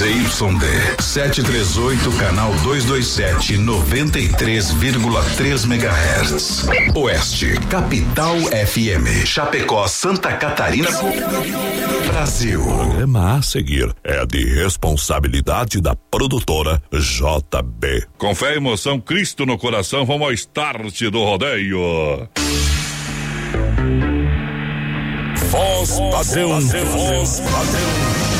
ZYD 738, canal 227, 93,3 MHz. Oeste, Capital FM. Chapecó, Santa Catarina. Brasil. O programa a seguir é de responsabilidade da produtora JB. Com fé e emoção, Cristo no coração, vamos ao start do rodeio. Voz padrão, voz padrão.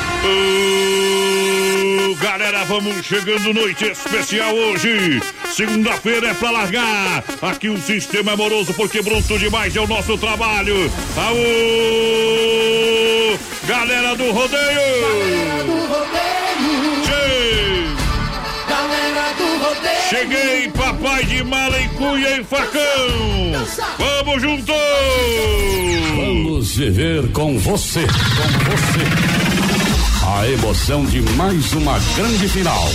Galera, vamos chegando noite especial hoje. Segunda-feira é pra largar. Aqui o sistema amoroso, porque pronto demais é o nosso trabalho. Aô! Galera do rodeio! Galera do rodeio! Che- Galera do rodeio! Cheguei, papai de mala e cunha e facão! Vamos junto! Vamos viver com você, com você. A emoção de mais uma grande final.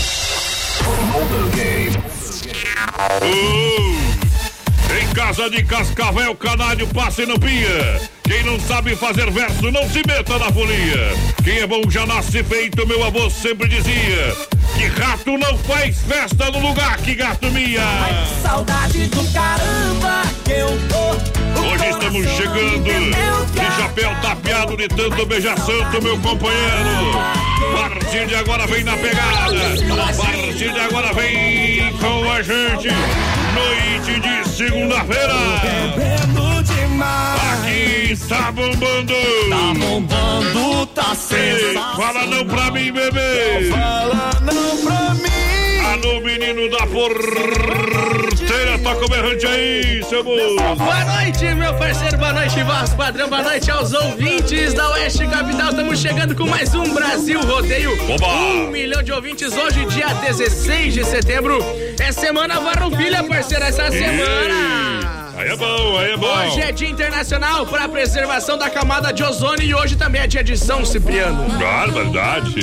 Oh! Em casa de Cascavel, canário, passe no pia. Quem não sabe fazer verso, não se meta na folia. Quem é bom já nasce feito, meu avô sempre dizia. Que rato não faz festa no lugar que gato mia. Saudade do caramba que eu tô. Hoje estamos chegando de chapéu tapeado de tanto beijar santo, meu companheiro. A partir de agora vem na pegada. A partir de agora vem com a gente. Noite de segunda-feira. Aqui está bombando. Tá bombando, tá sensacional. fala não pra mim, bebê. Fala não pra mim. Alô, menino da porteira, berrante aí, seu moço. Boa noite, meu parceiro, boa noite, voz padrão, boa noite aos ouvintes da Oeste Capital. Estamos chegando com mais um Brasil Rodeio. Oba! Um milhão de ouvintes hoje, dia 16 de setembro. É semana Varroupilha, parceiro, essa semana. Aí é bom, aí é bom. Hoje é Dia Internacional para a Preservação da Camada de Ozônio e hoje também é dia de São Cipriano. Barbaridade.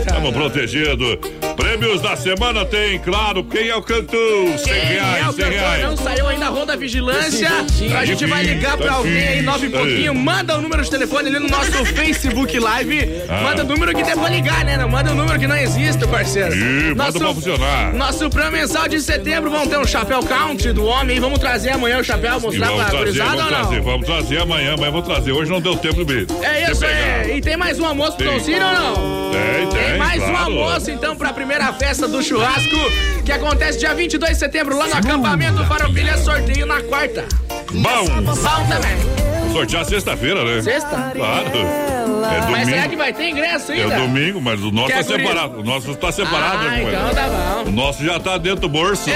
Estamos protegidos. Prêmios da semana tem, claro, quem é o cantor? 100 Quem é reais, o 100 cantor? reais. Não saiu ainda a Ronda Vigilância. A gente vai ligar pra alguém aí, nove e pouquinho. Manda o número de telefone ali no nosso Facebook Live. Ah. Manda o número que pra ligar, né? Não manda o número que não existe, parceiro. Ih, manda pra funcionar. Nosso prêmio mensal de setembro vão ter um chapéu country do homem. Vamos trazer amanhã o chapéu, mostrar vamos pra trazer, vamos ou não? trazer, vamos trazer amanhã, amanhã vamos trazer. Hoje não deu tempo de É isso aí. E tem mais um almoço pro. Toncílio ou não? Tem, tem, Tem mais um claro. almoço, então, pra primeira festa do churrasco, que acontece dia 22 de setembro, lá no acampamento Farroupilha, sorteio na quarta. Bom, Bom também. sortear sexta-feira, né? Sexta? Claro. É Mas será domingo. que vai ter ingresso É ainda? domingo, mas o nosso Quer tá separado. O nosso tá separado, Ah, então tá O bom. nosso já tá dentro do bolso.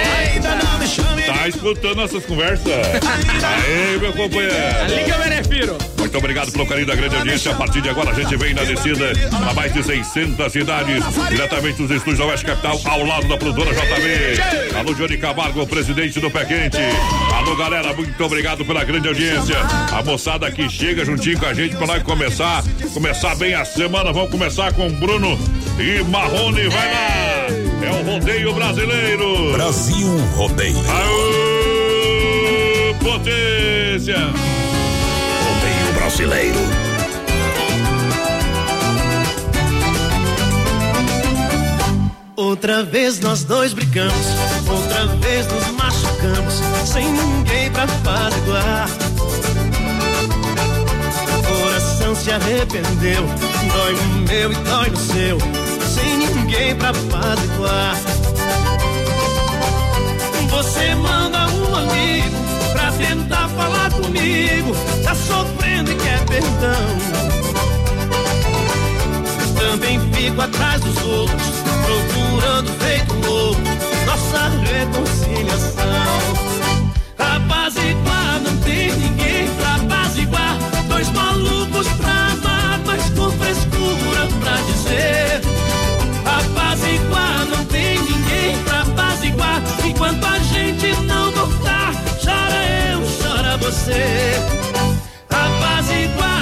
Me chame Tá escutando nossas conversas. Aí, meu companheiro. Liga, Benefiro. Muito obrigado pelo carinho da grande audiência. A partir de agora a gente vem na descida para mais de 600 cidades, diretamente dos estúdios da Oeste Capital, ao lado da produtora JB. Alô, Johnny Camargo, presidente do Pé Quente. Alô, galera, muito obrigado pela grande audiência. A moçada que chega juntinho com a gente para nós começar, começar bem a semana. Vamos começar com Bruno e Marrone. Vai lá! É o rodeio brasileiro. Brasil Rodeio. Aô, potência! Brasileiro. Outra vez nós dois brigamos, outra vez nos machucamos, sem ninguém pra apaziguar. se arrependeu. Dói no meu e dói no seu, sem ninguém pra apaziguar. Você manda um amigo tentar falar comigo. Tá sofrendo e quer perdão. Também fico atrás dos outros, procurando feito louco nossa reconciliação. Apaziguar, não tem ninguém pra apaziguar. Dois malucos pra amar, mas com frescura pra dizer. Apaziguar, não tem ninguém pra apaziguar. Enquanto a gente não voltar, você. Apaziguar,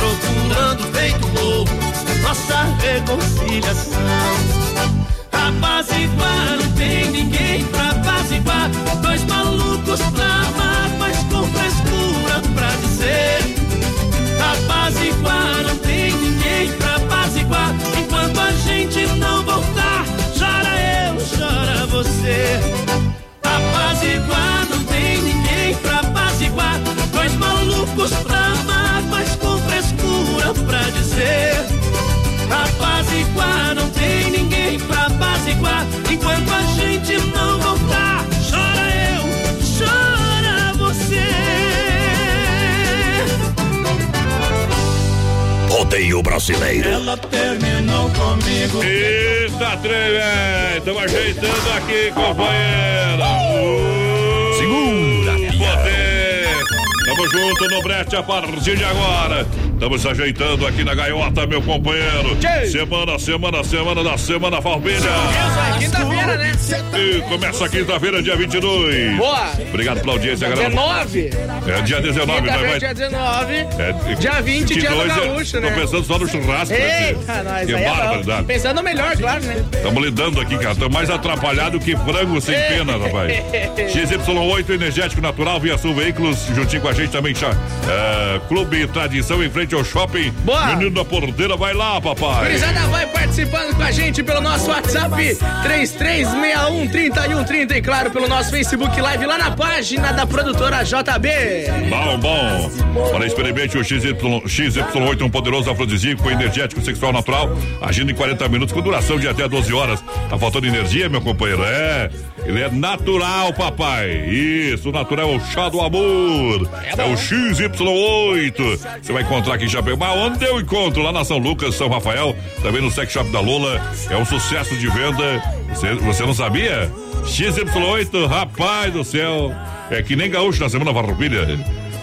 procurando feito louco nossa reconciliação. Apaziguar, não tem ninguém pra apaziguar. Dois malucos pra amar, mas com frescura pra dizer. Apaziguar. Enquanto a gente não voltar, chora eu, chora você. Rodeio brasileiro. Ela terminou comigo. Eita, trem, estamos ajeitando aqui, companheira. Uh, Tamo junto no brete a partir de agora. Estamos ajeitando aqui na gaiota, meu companheiro. Semana, semana, semana da Semana Farroupilha. Isso aí, quinta-feira, né? E começa quinta-feira, dia 22. Boa. Obrigado pela audiência, galera. 19. É dia 19, nós Quinta-feira, vai. dia 19. É, Dia 20, dia do 22, é- gaúcho, né? Tô pensando só no churrasco. né, Eita, nós Que é barbaridade. Pensando no melhor, claro, né? Estamos lidando aqui, cara. Estamos mais atrapalhado que frango sem pena, rapaz. XY8 Energético Natural, Via Sul Veículos, juntinho com a gente também. É, Clube Tradição em frente ao shopping. Boa. Menino da porteira, vai lá, papai. Gurizada vai participando com a gente pelo nosso WhatsApp 33613130 e claro pelo nosso Facebook Live lá na página da produtora JB. Bom, bom. Olha, experimente o XY, XY8, um poderoso afrodisíaco energético sexual natural, agindo em 40 minutos com duração de até 12 horas. Tá faltando energia, meu companheiro? É. Ele é natural, papai. Isso, natural é o chá do amor. É, o XY8. Você vai encontrar aqui em. Mas onde eu encontro? Lá na São Lucas, São Rafael, também no Sex Shop da Lola. É um sucesso de venda. Você, você não sabia? XY8, rapaz do céu. É que nem gaúcho na semana farroupilha.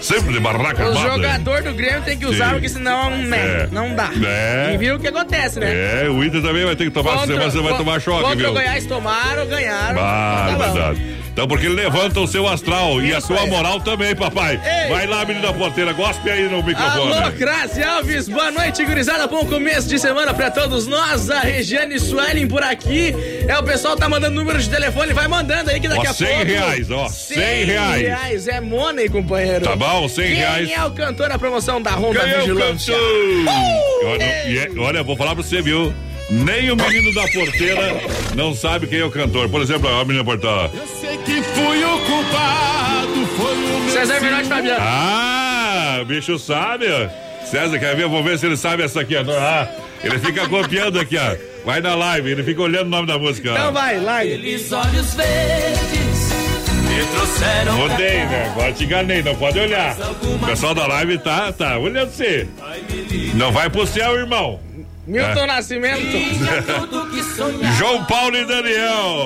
Sempre de barraca O armada. jogador do Grêmio tem que usar, Sim. porque senão né, É. não dá. É. E viu o que acontece, né? É, o Inter também vai ter que tomar, Contra- você vai tomar choque, Contra viu? o Goiás tomaram, ganharam. Ah, Tá bom. verdade. Então, porque ele levanta o seu astral e a sua moral também, papai. Ei. Vai lá, menina porteira, gospe aí no microfone. Alô, Grazi Alves, boa noite, gurizada. Bom começo de semana pra todos nós. A Regiane Suelen por aqui. É, o pessoal tá mandando número de telefone, vai mandando aí que daqui Ó, a 100 pouco. reais, ó, 100 reais. reais. É money, companheiro. Tá bom, 100 Quem reais. é o cantor da promoção da Honda Quem é o Vigilância? cantor? Olha, é- olha, vou falar pra você, viu? Nem o menino da porteira não sabe quem é o cantor. Por exemplo, a menina porteira. Eu sei que fui o culpado, foi o meu. César Menotti Fabiano. Ah, o bicho sabe. César, quer ver? Vou ver se ele sabe essa aqui. ó. Ah, ele fica copiando aqui, ó. Vai na live, ele fica olhando o nome da música. ó. Então vai, larga. Aqueles olhos verdes, trouxeram. Mudei, né? Agora te enganei, não pode olhar. O pessoal da live tá, tá olhando você. Não vai pro céu, irmão. Milton É. Nascimento. João Paulo e Daniel.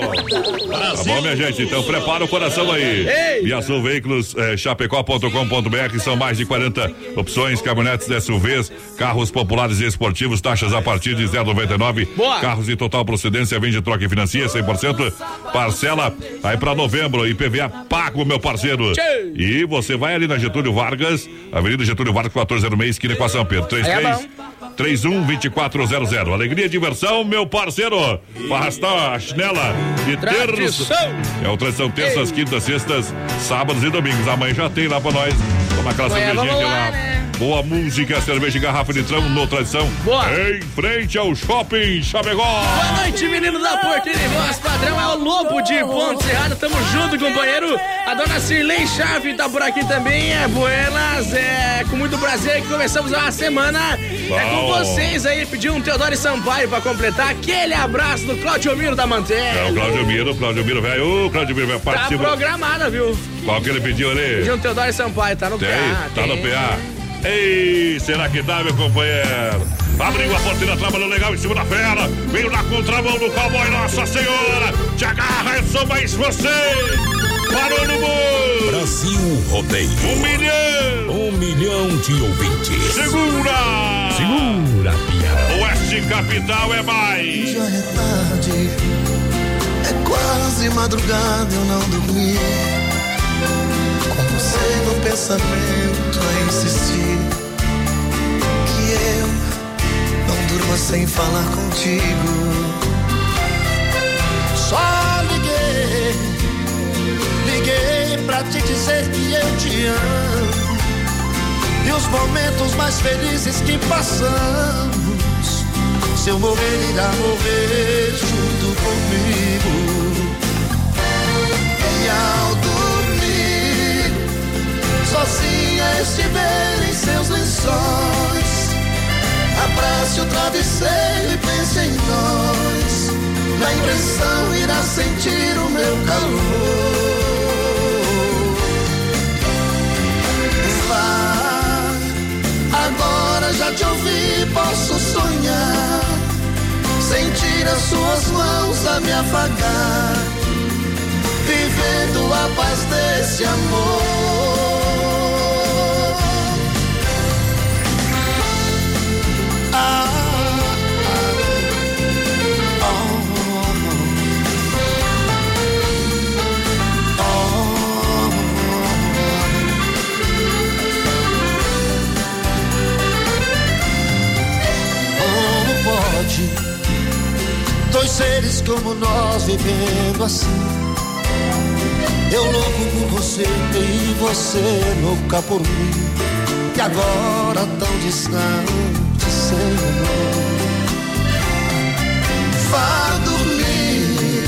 Tá bom, minha gente? Então prepara o coração aí. Ei! Via Sul Veículos, eh, chapecó.com.br, são mais de 40 opções, caminhonetes SUVs, carros populares e esportivos, taxas a partir de 0,99. Boa! Carros de total procedência, vende, troca e financia, 100%. Parcela aí pra novembro, IPVA pago, meu parceiro. Tchê! E você vai ali na Getúlio Vargas, Avenida Getúlio Vargas, 1406, esquina com a São Pedro. Aí é 33 bom. 312400. Alegria e diversão, meu parceiro. Pra arrastar a chinela de terça. É o tradição terças, quintas, sextas, sábados e domingos. Amanhã já tem lá pra nós. Toma aquela cervejinha de lá, lá. né? Boa música, cerveja e garrafa de trão no tradição. Boa. Em frente ao shopping Chapecó. Boa noite, menino da Porteira e Voz Padrão. É o Lobo de Ponte Serrada. Tamo junto, companheiro. A dona Cirlei Chave tá por aqui também. É buenas. É com muito prazer que começamos a semana. É com Bom. vocês aí. Pediu um Teodoro Sampaio pra completar. Aquele abraço do Claudio Miro da É o. Claudio Miro, Claudio Miro, velho. Ô, Claudio Miro, velho, Tá participa. programada, viu? Qual que ele pediu ali? Pediu um Teodoro Sampaio. Tá no Tem, PA. tá no tem. PA. Ei, será que dá, meu companheiro? Abriu a porteira, trabalhou legal em cima da fera. Veio na contramão do cowboy, Nossa Senhora. Te agarra, é só mais você. Parou no gol. Brasil Rodeio. Um milhão. Um milhão de ouvintes. Segura. Segura, pião. Oeste Capital é mais. Já é tarde, é quase madrugada, eu não dormi. Com você no pensamento a insistir que eu não durma sem falar contigo. Só liguei, liguei pra te dizer que eu te amo. E os momentos mais felizes que passamos. Se eu morrer, irá morrer junto comigo. E ao sozinha estiver em seus lençóis. Abrace o travesseiro e pense em nós. Na impressão irá sentir o meu calor. Vá, agora já te ouvi, posso sonhar. Sentir as suas mãos a me afagar. Vivendo a paz desse amor. Dois seres como nós vivendo assim? Eu louco por você e você louca por mim. E agora tão distante sem amor. Vá dormir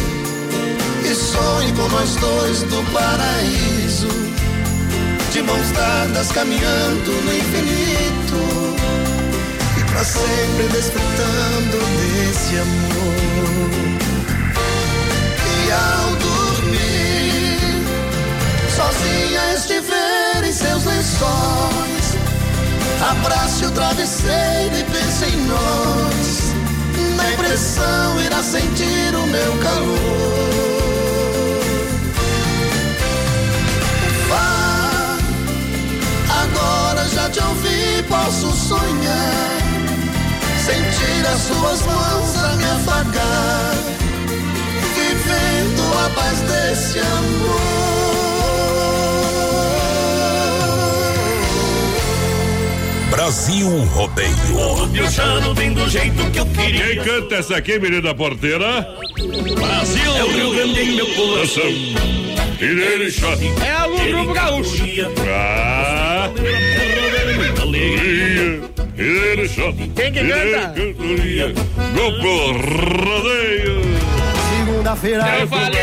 e sonhe com nós dois do paraíso. De mãos dadas caminhando no infinito e pra sempre desfrutando desse amor. E ao dormir, sozinha estiver em seus lençóis, abrace o travesseiro e pense em nós. Na impressão irá sentir o meu calor. Vá, agora já te ouvi, posso sonhar. Sentir as suas mãos a me afagar, vivendo a paz desse amor. Brasil Rodeio. Piochando bem do jeito que eu queria. Quem canta essa aqui, menina porteira? Brasil é o Rio Grande em meu coração. É algum grupo gaúcho. Ah. Quem que canta? Grupo Rodeio. Segunda-feira Eu falei.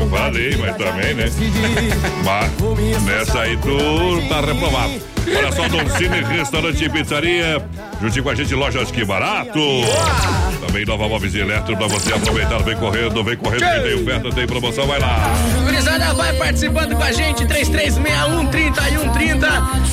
Eu falei, mas também, né? Mas nessa aí tu tá reprovado. Olha só, Don Cine Restaurante e Pizzaria. Juntinho com a gente, lojas que barato. Também Nova Móveis e Eletro pra você aproveitar. Vem correndo, vem correndo, que tem oferta, tem promoção, vai lá. Gurizada, vai participando com a gente, 3361 3130.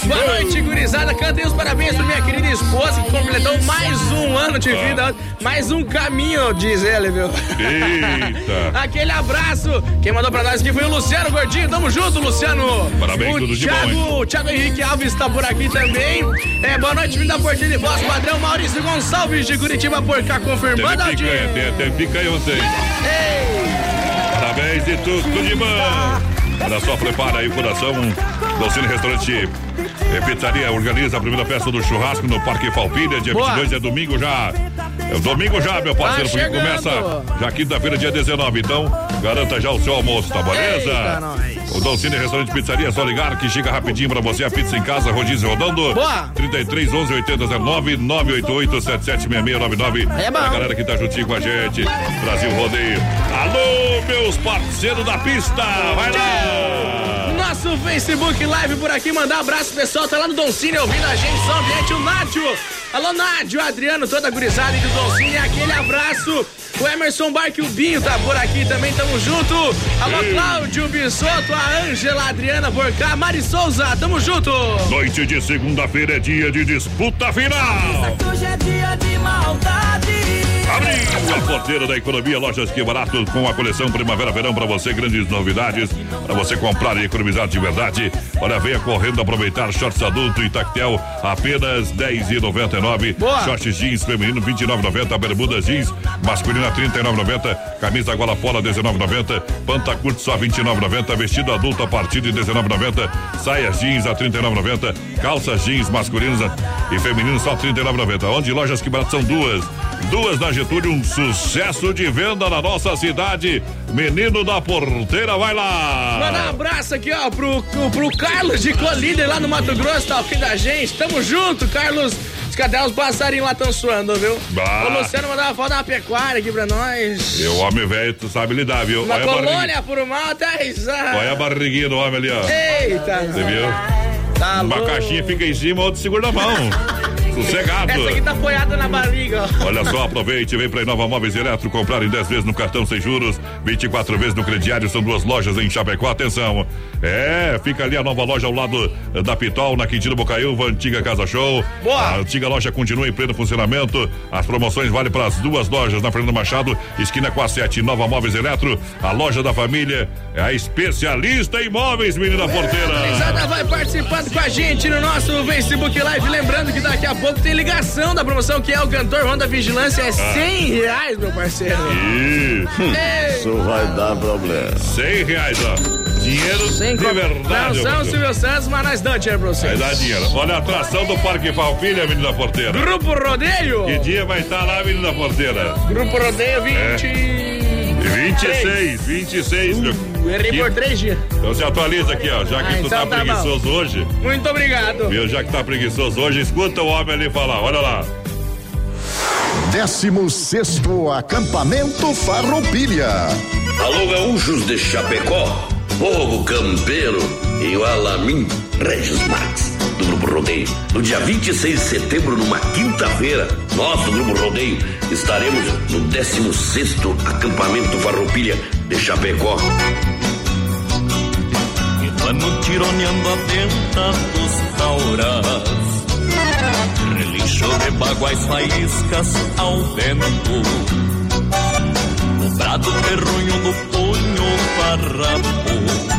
Boa noite, gurizada. Cantem os parabéns pra minha querida esposa que completou mais um ano de vida, mais um caminho, diz ele, viu? Eita. Aquele abraço. Quem mandou pra nós aqui foi o Luciano Gordinho. Tamo junto, Luciano. Parabéns, o tudo de Thiago, bom, O Thiago Henrique Alves tá por aqui também. É, boa noite, vindo da Portilha de Voz, padrão Maurício Gonçalves de Curitiba por cá, confirmando a Teve picanha, tem, tem picanha ontem. Ei, Parabéns e tudo de bom. Olha só, prepara aí o coração. Docine Restaurante e Pizzaria organiza a primeira festa do churrasco no Parque Falpilha, dia Boa. 22 é domingo já. É domingo já, meu parceiro, Tá porque começa já quinta-feira, dia 19. Então, garanta já o seu almoço, tá beleza? Eita. O Dolcine Restaurante e Pizzaria, é só ligar que chega rapidinho pra você. A pizza em casa, rodízio rodando. Boa. 33 11 80 09 988 776699. É bom. A galera que tá juntinho com a gente. Brasil Rodeio. Alô, meus parceiros da pista. Vai lá. Nosso Facebook Live por aqui, mandar um abraço pessoal, tá lá no Don Cine ouvindo a gente, São Ambiente, o Nádio. Alô, Nádio, Adriano, toda a gurizada do Don Cine, aquele abraço. O Emerson Barque, o Binho tá por aqui também, tamo junto. Alô, Ei. Cláudio Bissoto, a Ângela, a Adriana por cá, Mari Souza, tamo junto. Noite de segunda-feira é dia de disputa final. Hoje é dia de maldade. Abriu a porteira da economia, lojas que barato com a coleção Primavera-Verão para você, grandes novidades para você comprar e economizar de verdade. Olha, venha correndo aproveitar shorts adulto e tactel apenas 10,99. Boa. Shorts jeans feminino 29,90, bermuda jeans masculina 39,90, camisa gola pola 19,90, panta curto só 29,90, vestido adulto a partir de 19,90, saias jeans a 39,90, calças jeans masculinas e femininos só 39,90. Onde lojas que barato são duas. Duas na Getúlio, um sucesso de venda na nossa cidade. Menino da porteira, vai lá. Mandar um abraço aqui, ó, pro, pro, Carlos de Colíder lá no Mato Grosso, tá ouvindo a gente. Tamo junto, Carlos. Os cadê os passarinhos lá tão suando, viu? Bah. O Luciano mandou uma foto da pecuária aqui pra nós. E o homem velho, tu sabe lidar, viu? Uma Olha colônia por mal até a risada. olha a barriguinha do homem ali, ó. Eita, Você viu? tá Uma louco. caixinha fica em cima, outra segura na mão. Sossegado. Essa aqui tá apoiada na barriga, ó. Olha só, aproveite, vem pra Inova Móveis Eletro comprar em 10 vezes no cartão sem juros, 24 vezes no crediário, são duas lojas em Chapecó, atenção. É, fica ali a nova loja ao lado eh, da Pitol, na Quintino Bocaiúva, antiga Casa Show. Boa. A antiga loja continua em pleno funcionamento, as promoções valem para as duas lojas, na Fernando Machado, esquina com a 7, Nova Móveis Eletro, a loja da família, é a especialista em móveis, menina porteira. Gurizada vai participando com a gente no nosso Facebook Live. Lembrando que daqui a pouco tem ligação da promoção que é o cantor Ronda Vigilância. É 100 reais, meu parceiro. Isso, Ei, Isso vai dar problema. 100 reais, ó. Dinheiro sem de verdade. Não são meu. Silvio Santos, mas nós damos dinheiro pra Vai vocês. dar dinheiro. Olha a atração do Parque Falpilha, menina porteira. Grupo Rodeio. Que dia vai estar lá, menina porteira? Grupo Rodeio 20. É. 26, 26, meu. Errei por três dias. Então se atualiza aqui, ó. Já que Ah, tu então tá tá preguiçoso hoje, Muito obrigado. viu? Já que tá preguiçoso hoje, escuta o homem ali falar. Olha lá. 16 acampamento Farroupilha. Alô, gaúchos de Chapecó, povo campeiro e o Alamin Regis Max, Grupo Rodeio. No dia 26 de setembro, numa quinta-feira, nós do Grupo Rodeio estaremos no 16º acampamento Farroupilha de Chapecó. E vamos tironeando a venta dos tauras Relincho de baguais faíscas ao vento O brado terrunho do punho farrapo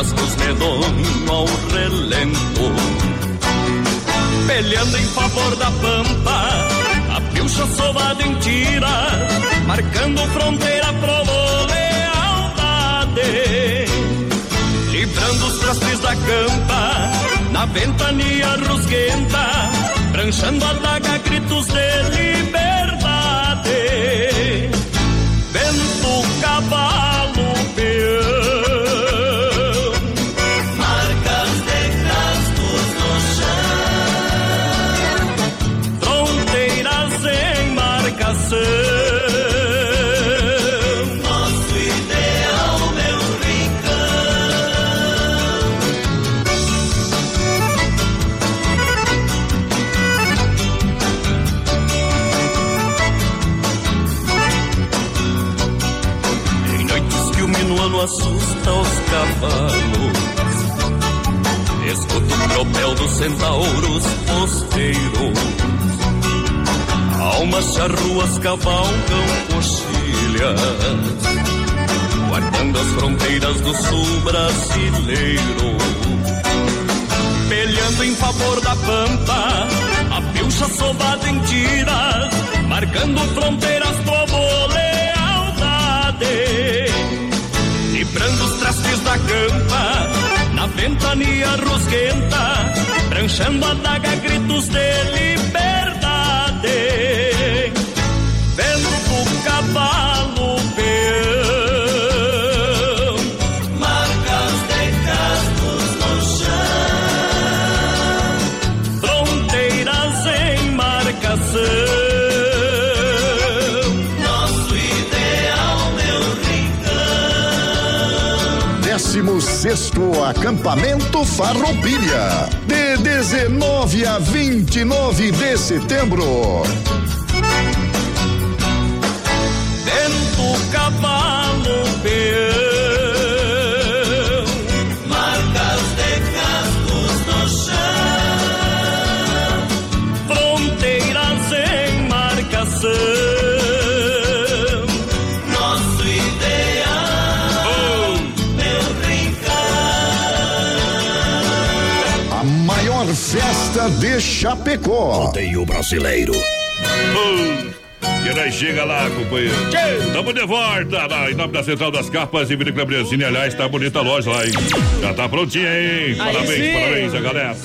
Faticas medonho ao relento. Peleando em favor da pampa A pilcha sovada em tira Marcando fronteira provo lealdade Livrando os trastes da campa Na ventania rusguenta Pranchando a daga gritos de liberdade. Vento, cavalo, cavalos. Escuto o tropel dos centauros posteiros. Almas charruas cavalgam coxilhas, guardando as fronteiras do sul brasileiro. Pelhando em favor da pampa, a pilcha sovada em tiras, marcando fronteiras, povo lealdade. Trastes da campa, na ventania rosquenta, pranchando a daga, gritos de liberdade. Vento, cavalo, 16 Acampamento Farroupilha. De 19 a 29 de setembro. Chapecó. Rodeio brasileiro. E nós chega lá, companheiro. Tamo de volta lá, em nome da Central das Carpas e Vinícola Briancini. Aliás, tá bonita a loja lá, hein? Já tá prontinha, hein? Parabéns, parabéns, a galera.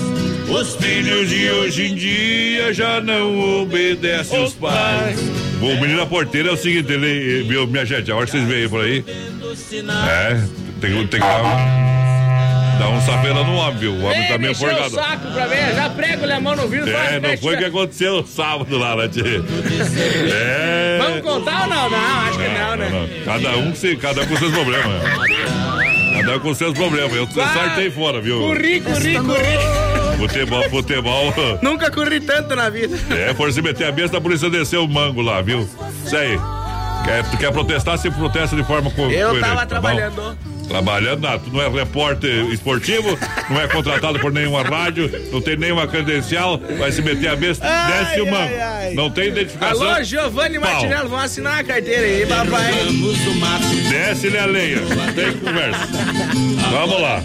Os filhos de hoje em dia já não obedecem os pais. O menino da porteira é o seguinte, ele, viu, minha gente, a hora que vocês veem por aí. É, tem, tem que dar dar um sapela no homem, viu? O homem Ei, tá meio mexeu o forgado. saco pra ver, já prego-lhe a mão no vidro. É, não "Fecha, foi o que fecha." aconteceu sábado lá, né, tchê? É. Vamos contar ou não? Não, acho que não, né? Cada um, se, cada um com seus problemas. Cada um com seus problemas. Eu Ah, sartei fora, viu? Corri, corri, corri. Futebol, futebol. Nunca corri tanto na vida. É, for se meter a besta, a polícia desceu o mango lá, viu? Isso aí. Quer, quer protestar, se protesta de forma co Eu coerente, tava tá bom? Trabalhando. Nada. Tu não é repórter esportivo, não é contratado por nenhuma rádio, não tem nenhuma credencial, vai se meter a besta, Ai, desce o ai, mango. ai. Não tem identificação. Alô, Giovanni. Martinello, vão assinar a carteira aí, papai. Desce-lhe a lenha, não tem conversa. Vamos lá.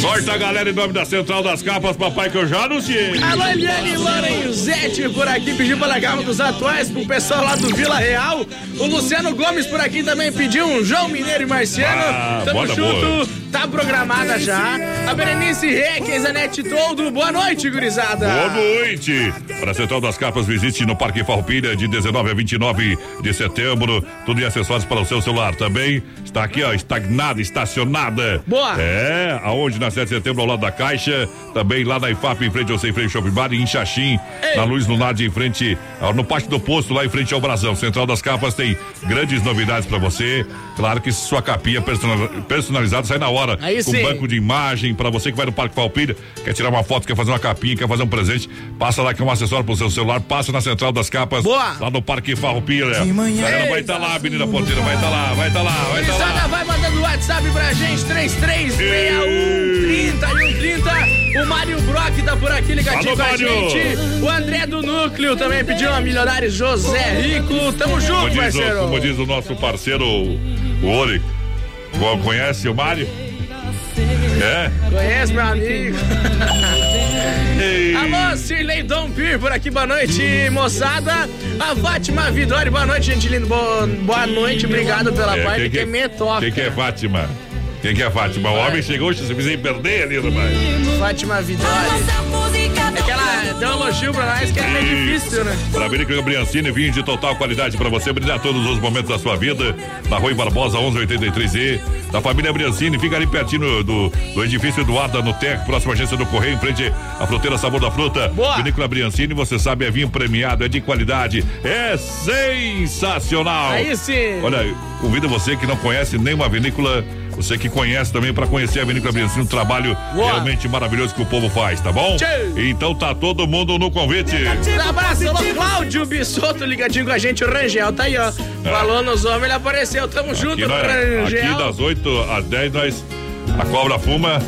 Sorte a galera em nome da Central das Capas, papai, que eu já anunciei. Alô, Eliane Lorenzetti por aqui, pediu para gama dos atuais pro pessoal lá do Vila Real. O Luciano Gomes por aqui também pediu um João Mineiro e Marciano. Ah, Tamo boa. tá programada já. A Berenice Reques, a Nete Todo, boa noite, gurizada. Boa noite! Para a Central das Capas, visite no Parque Farroupilha de 19 a 29 de setembro. Tudo em acessórios para o seu celular. Também está aqui, ó, estagnada, estacionada. Boa. É, aonde na 7 de setembro, ao lado da Caixa. Também lá na IFAP, em frente ao Sem Freio Shopping Bar, em Xaxim, na Luz Lunardi, em frente, ó, no Pátio do Posto, lá em frente ao Brasão. Central das Capas tem grandes novidades para você. Claro que sua capinha personal- personalizada sai na hora. Aí com sim. banco de imagem para você que vai no Parque Falpilha, quer tirar uma foto, quer fazer uma capinha, quer fazer um presente, passa lá que é um acessório pro seu celular, passa na Central das Capas, Boa. lá no Parque Farroupilha. A galera vai estar lá, Avenida Ponteira, vai estar lá, vai estar lá, vai estar Gurizada, lá. vai mandando WhatsApp pra gente, 3361 30 e 130. O Mário Brock tá por aqui ligadinho Alô, com a gente. O André do Núcleo também pediu uma milionário José Rico. Tamo Como junto, diz, o, parceiro. como diz o nosso parceiro, o Ori, conhece o Mário? É? Conhece, meu amigo? Alô, Sirley Dompir por aqui, boa noite, moçada. A Fátima Vidori, boa noite, gente linda. Boa, boa noite, obrigado pela É, parte que, me toca. Quem que é Fátima? Quem que é Fátima? O homem chegou, se fizer perder ali, rapaz. Fátima Vidori. É que ela deu um elogio pra nós que é meio difícil, né? Avenida Briancini, vinho de total qualidade para você brilhar todos os momentos da sua vida. Na Rua Barbosa, 1183E. Da família Briancini, fica ali pertinho do, do edifício Eduardo no Tec, próxima agência do Correio, em frente à fruteira Sabor da Fruta. Boa. Vinícola Briancini, você sabe, é vinho premiado, é de qualidade, é sensacional. Aí sim. Olha, convido você que não conhece nenhuma vinícola, você que conhece também para conhecer a Vinícola Briancini, um trabalho Boa. realmente maravilhoso que o povo faz, tá bom? Tchê. Então tá todo mundo no convite. Um abraço, alô, Cláudio Bissoto ligadinho com a gente. O Rangel tá aí, ó. Falou nos homens, ele apareceu. Tamo junto, Aqui, nós- Rangel. aqui das 8 às 10 nós A cobra fuma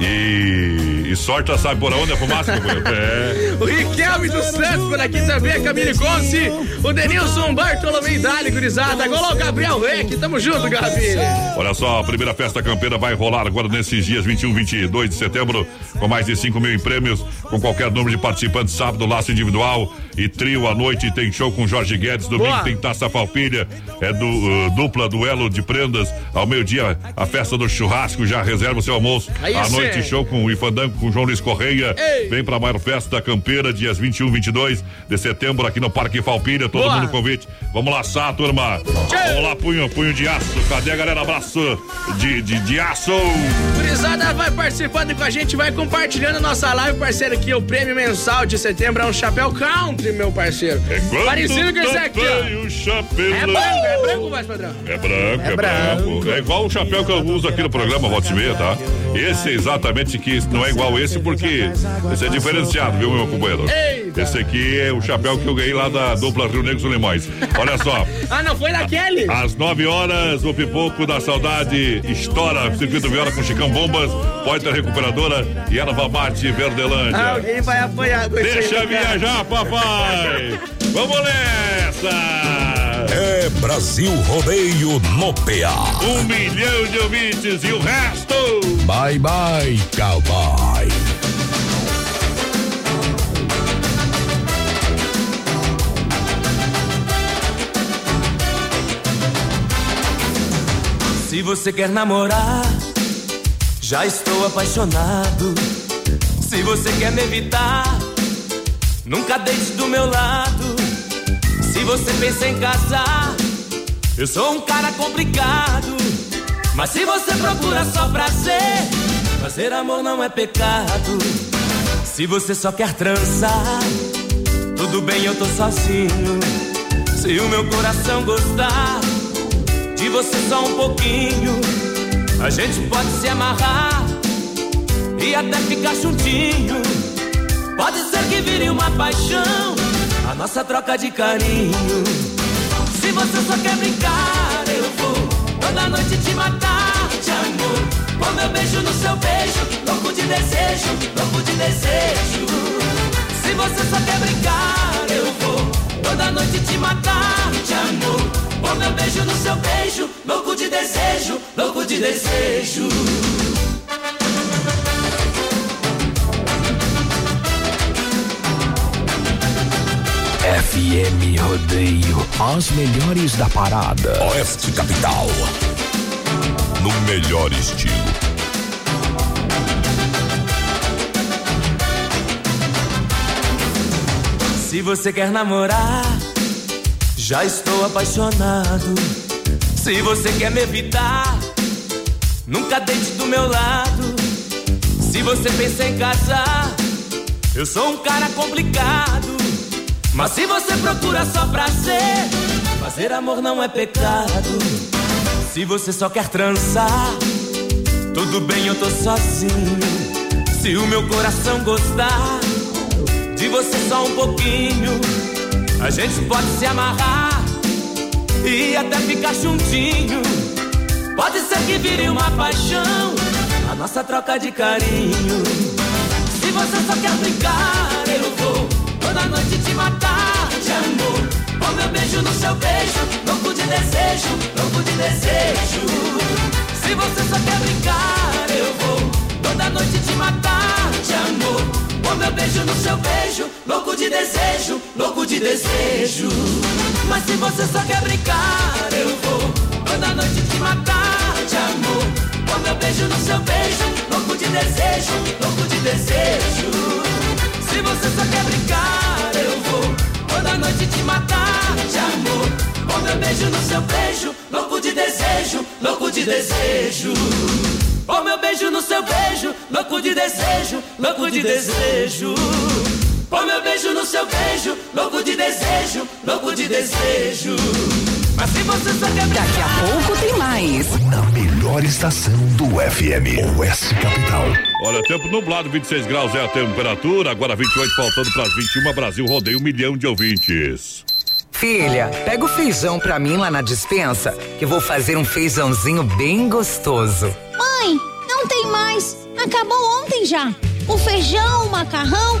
e, e sorta, sabe por onde a fumaça? É. O Riquelme dos Santos por aqui também, a Camille Conce, o Denilson Bartolomeu Dali, gurizada. Agora o Gabriel Reck, tamo junto, Gabi. Olha só, a primeira festa campeira vai rolar agora nesses dias 21, 22 de setembro, com mais de 5 mil em prêmios, com qualquer número de participantes, sábado, laço individual e trio à noite. Tem show com Jorge Guedes, domingo Boa. tem taça falpilha, é do uh, dupla duelo de prendas. Ao meio-dia, a festa do churrasco, já reserva o seu almoço. Aí à sim. Noite, show com o Ifandango, com João Luiz Correia. Ei. Vem pra maior festa campeira, dias 21, 22 de setembro, aqui no Parque Falpilha. Todo Boa. mundo convite. Vamos laçar, turma. Vamos lá, punho, punho de aço. Cadê a galera? Abraço de, de, de aço. Gurizada vai participando com a gente, vai compartilhando a nossa live, parceiro, aqui. O prêmio mensal de setembro é um chapéu country, meu parceiro. É Parecido com esse aqui, ó. o chapéu. É branco, é branco, mais padrão. É branco, é, branco. É igual o chapéu que eu uso aqui no programa Vote Meia, tá? Esse é exatamente que não é igual esse, porque esse é diferenciado, viu, meu companheiro? Esse aqui é o chapéu que eu ganhei lá da dupla Rio Negro e Limões. Olha só. Ah, não foi daquele? Às 9 horas, o pipoco da saudade estoura. Circuito Viola com Chicão Bombas, Poitra Recuperadora e Erva Mate Verdelândia. Alguém vai apanhar aí, Deixa viajar, papai! Vamos nessa! É Brasil Rodeio no PA. Um milhão de ouvintes e o resto! Bye bye, cowboy. Se você quer namorar, já estou apaixonado. Se você quer me evitar, nunca deixe do meu lado. Você pensa em casar, eu sou um cara complicado. Mas se você procura só prazer, fazer amor não é pecado. Se você só quer transar, tudo bem, eu tô sozinho. Se o meu coração gostar de você só um pouquinho, a gente pode se amarrar e até ficar juntinho. Pode ser que vire uma paixão, nossa troca de carinho. Se você só quer brincar, eu vou toda noite te matar de amor. Com meu beijo no seu beijo, louco de desejo, louco de desejo. Se você só quer brincar, eu vou toda noite te matar de amor. Com meu beijo no seu beijo, louco de desejo, louco de desejo. FM Rodeio, as melhores da parada. Oeste Capital. No melhor estilo. Se você quer namorar, já estou apaixonado. Se você quer me evitar, nunca deite do meu lado. Se você pensa em casar, eu sou um cara complicado. Mas se você procura só prazer, fazer amor não é pecado. Se você só quer transar, tudo bem, eu tô sozinho. Se o meu coração gostar de você só um pouquinho, a gente pode se amarrar e até ficar juntinho. Pode ser que vire uma paixão, a nossa troca de carinho. Se você só quer brincar, toda noite te matar de amor. Com meu beijo no seu beijo, louco de desejo, louco de desejo. Se você só quer brincar, eu vou toda noite te matar de amor. Com meu beijo no seu beijo, louco de desejo, louco de desejo. Mas se você só quer brincar, eu vou toda noite te matar de amor. Com meu beijo no seu beijo, louco de desejo, louco de desejo. Se você só quer brincar, eu vou toda noite te matar de amor. Com meu beijo no seu beijo, louco de desejo, louco de desejo. Oh, meu beijo no seu beijo, louco de desejo, louco de desejo. Oh, meu beijo no seu beijo, louco de desejo, louco de desejo. Mas se você só quer Daqui a pouco tem mais. Melhor estação do FM, Oeste Capital. Olha, tempo nublado, 26 graus é a temperatura, agora 28 faltando para as 21, Brasil rodeia um milhão de ouvintes. Filha, pega o feijão pra mim lá na dispensa, que eu vou fazer um feijãozinho bem gostoso. Mãe, Não tem mais. Acabou ontem já. O feijão, o macarrão,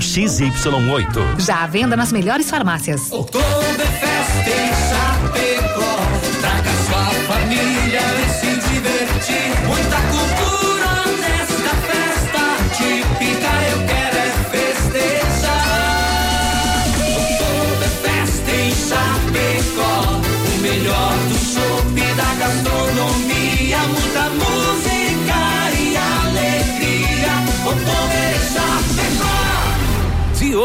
XY8. Já à venda nas melhores farmácias. Oktoberfest em Chapecó.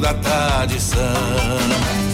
da tradição.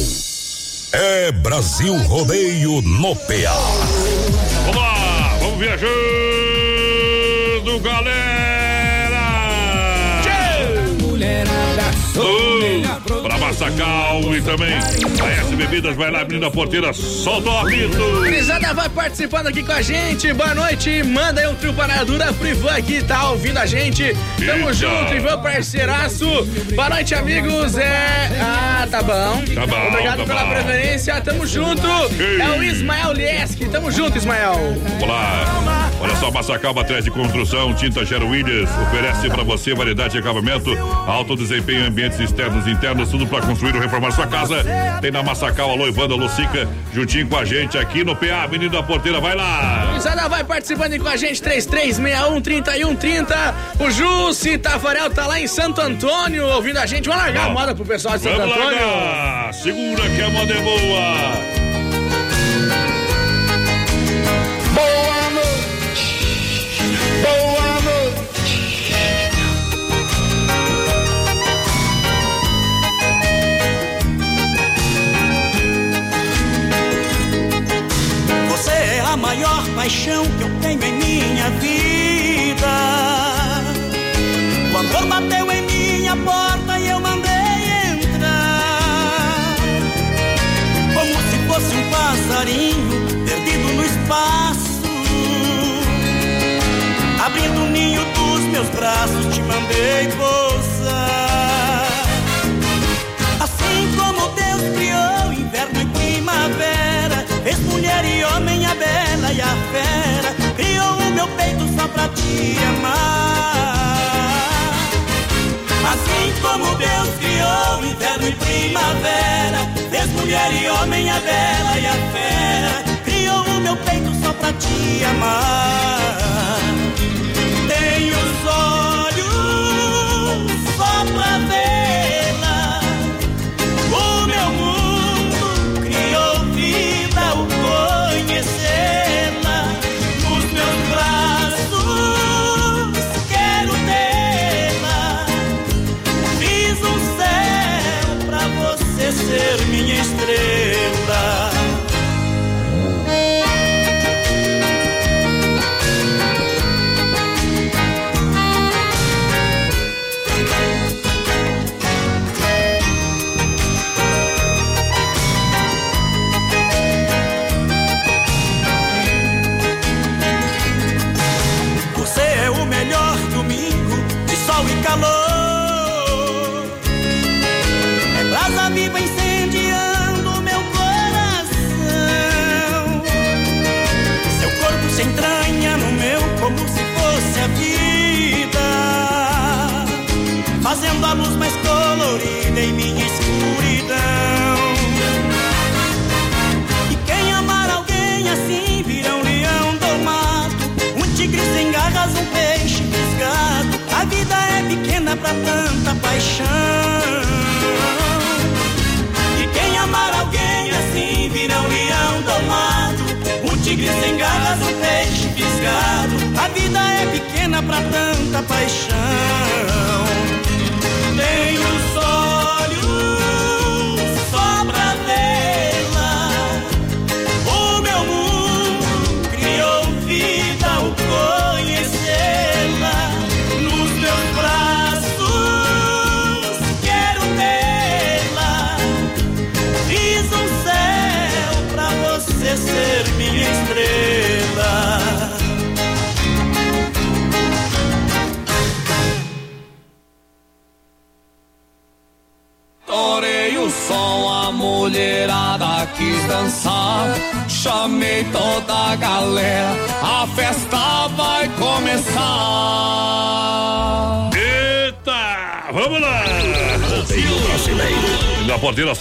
É Brasil Rodeio no PA. Vamos lá, vamos viajando, galera! Mulherada, Uh, pra Massacal e também a S Bebidas, vai lá, menina porteira, solta o apito! Crisada vai participando aqui com a gente. Boa noite. Manda aí um trio paradura pro Ivan aqui, tá ouvindo a gente. Tamo Eita. junto, Ivan, parceiraço. Boa noite, amigos. É. Ah, tá bom. Tá bom, Obrigado tá pela bom. preferência. Tamo junto. Ei. É o Ismael Lieski. Tamo junto, Ismael. Vamos lá. Olha só, Massacal Materiais de Construção, Tinta Gero Williams, oferece pra você variedade de acabamento, alto desempenho em ambientes externos e internos, tudo pra construir ou reformar sua casa. Tem na Massacal, alô, Ivanda Lucica, juntinho com a gente aqui no PA, Menino da Porteira, vai lá. Crisada vai participando com a gente. 3361 3130. O Jussi Tafarel tá lá em Santo Antônio ouvindo a gente. Vamos largar a moda pro pessoal de Santo Vamos Antônio. largar. Segura que a moda é. Boa maior paixão que eu tenho em minha vida. O amor bateu em minha porta e eu mandei entrar. Como se fosse um passarinho perdido no espaço. Abrindo o ninho dos meus braços, te mandei pousar. Assim como Deus criou inverno e primavera, fez mulher e homem a e a fera Criou o meu peito só pra te amar. Assim como Deus criou inverno e primavera Fez mulher e homem a bela e a fera Criou o meu peito só pra te amar. Tenho os olhos só pra ver.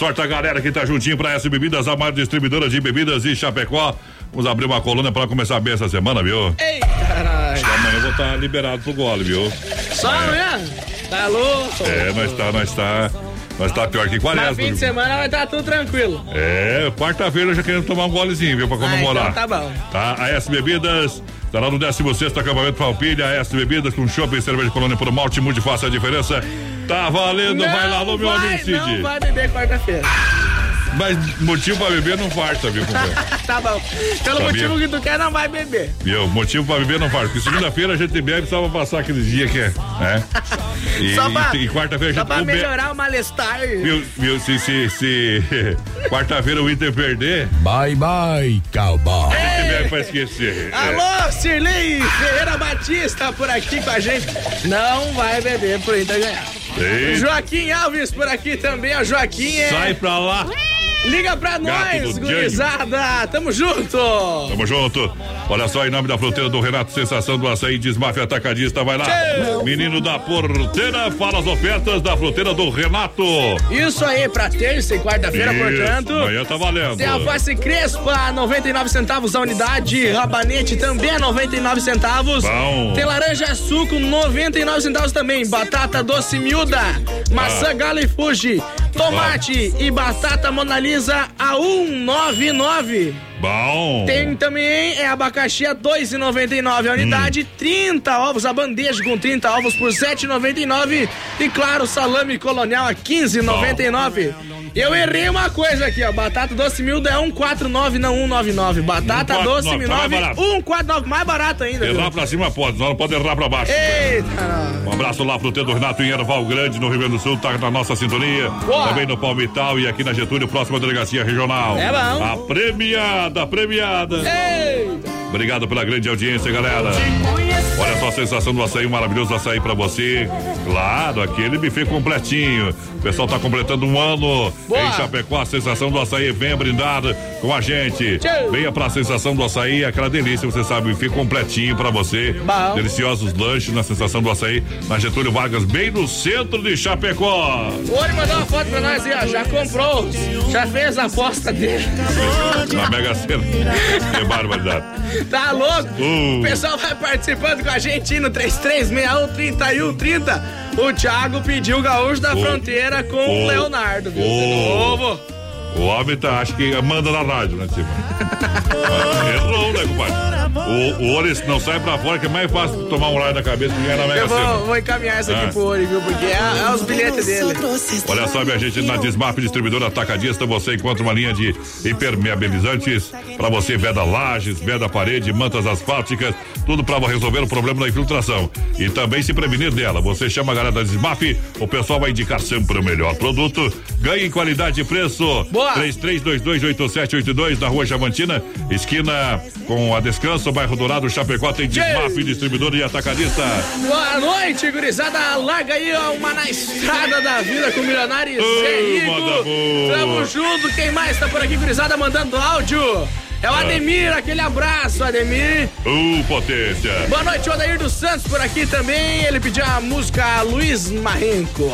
Sorte a galera que tá juntinho pra S Bebidas, a maior distribuidora de bebidas de Chapecó. Vamos abrir uma coluna pra começar bem essa semana, viu? Ei, caralho. Amanhã eu vou estar liberado pro gole, viu? Só amanhã? Tá louco? É, nós tá, nós tá. Nós tá pior que quaresma. Fim de semana vai estar tudo tranquilo. É, quarta-feira eu já querendo tomar um golezinho, viu? Pra comemorar. Ah, então tá bom. Tá, a S Bebidas. Tá lá no 16 acampamento Palpilha, a S Bebidas com shopping e cerveja de colônia por malte, muito fácil a diferença. Tá valendo, vai lá, alô, meu amigo Cid. Não vai beber quarta-feira. Mas motivo pra beber não farta, viu, companheiro? tá bom. Pelo Sabia? motivo que tu quer, não vai beber. Viu? Motivo pra beber não farta. Porque segunda-feira a gente bebe só pra passar aqueles dias que é, né? E, Só pra- e quarta-feira a Só gente pra não bebe. melhorar o mal-estar. Viu, viu, se, se, se quarta-feira o Inter perder, Bye, bye, cowboy. a gente bebe pra esquecer. É. Alô, Sirlei Ferreira Batista por aqui com a gente. Não vai beber pro Inter ganhar. Ei. Joaquim Alves por aqui também. O Joaquim é. Sai pra lá. Liga pra Gato nós, gurizada. Tamo junto. Tamo junto. Olha só, em nome da fruteira do Renato, sensação do açaí, desmafia atacadista, vai lá. Menino da porteira, fala as ofertas da fruteira do Renato. Isso aí, pra terça e quarta-feira, portanto. Amanhã tá valendo. Tem alface crespa, 99 centavos a unidade. Rabanete também a 99 centavos. Bom. Tem laranja suco, 99 centavos também. Batata doce miúda, maçã Ah. gala e fuji. Tomate e batata Mona Lisa a 199. Bom. Tem também é abacaxi a 2,99 a unidade, 30 ovos a bandeja com 30 ovos por 7,99 e claro, salame colonial a 15,99. Eu errei uma coisa aqui, ó. Batata doce miúda é 149 não 199. Batata 149, doce miúda barato. 149, mais barato ainda. viu? Errar pra cima pode, não pode errar pra baixo. Eita! Um abraço lá pro do Renato em Erval Grande, no Rio Grande do Sul, tá na nossa sintonia. Boa. Também no Palmital e aqui na Getúlio, próxima delegacia regional. É bom. A premiada, premiada. Obrigado pela grande audiência, galera. Olha só a sensação do açaí, um maravilhoso açaí pra você. Claro, aquele buffet completinho. O pessoal tá completando um ano Boa. em Chapecó. A sensação do açaí, venha brindar com a gente. Tchau. Venha pra sensação do açaí, aquela delícia, você sabe, buffet completinho pra você. Bom. Deliciosos lanches na sensação do açaí, na Getúlio Vargas, bem no centro de Chapecó. O Ori mandou uma foto pra nós aí, ó. Já comprou, já fez a aposta dele. Na Mega Sena. Que barbaridade. Tá louco? Uh. O pessoal vai participando com a gente no 3361-3130. O Thiago pediu o gaúcho da O- fronteira com o o- Leonardo, viu? De novo. O homem tá, acho que manda na rádio, né, cima? Errou, né, compadre? O, o Oris não sai pra fora, que é mais fácil tomar um raio na cabeça que ganhar na Mega Eu vou, vou encaminhar isso aqui Ah. pro Ori, viu? Porque é, é os bilhetes dele. Olha só, minha gente, na Desmap Distribuidora Atacadista você encontra uma linha de impermeabilizantes para você veda lajes, veda parede, mantas asfálticas, tudo para resolver o problema da infiltração e também se prevenir dela. Você chama a galera da Desmap, o pessoal vai indicar sempre o melhor produto. Ganhe em qualidade e preço. Boa. 33228782 na Rua Chavantina, esquina com a Descanso, bairro Dourado, Chapecó, tem Desmap Distribuidora e Atacadista. Boa noite, gurizada. Larga aí ó, uma na estrada da vida com o milionário Zé boa. Tamo junto. Quem mais tá por aqui, gurizada, mandando áudio? É o. Ademir, aquele abraço, Ademir. Uh, potência. Boa noite, o Odair dos Santos por aqui também. Ele pediu a música Luiz Marrenco.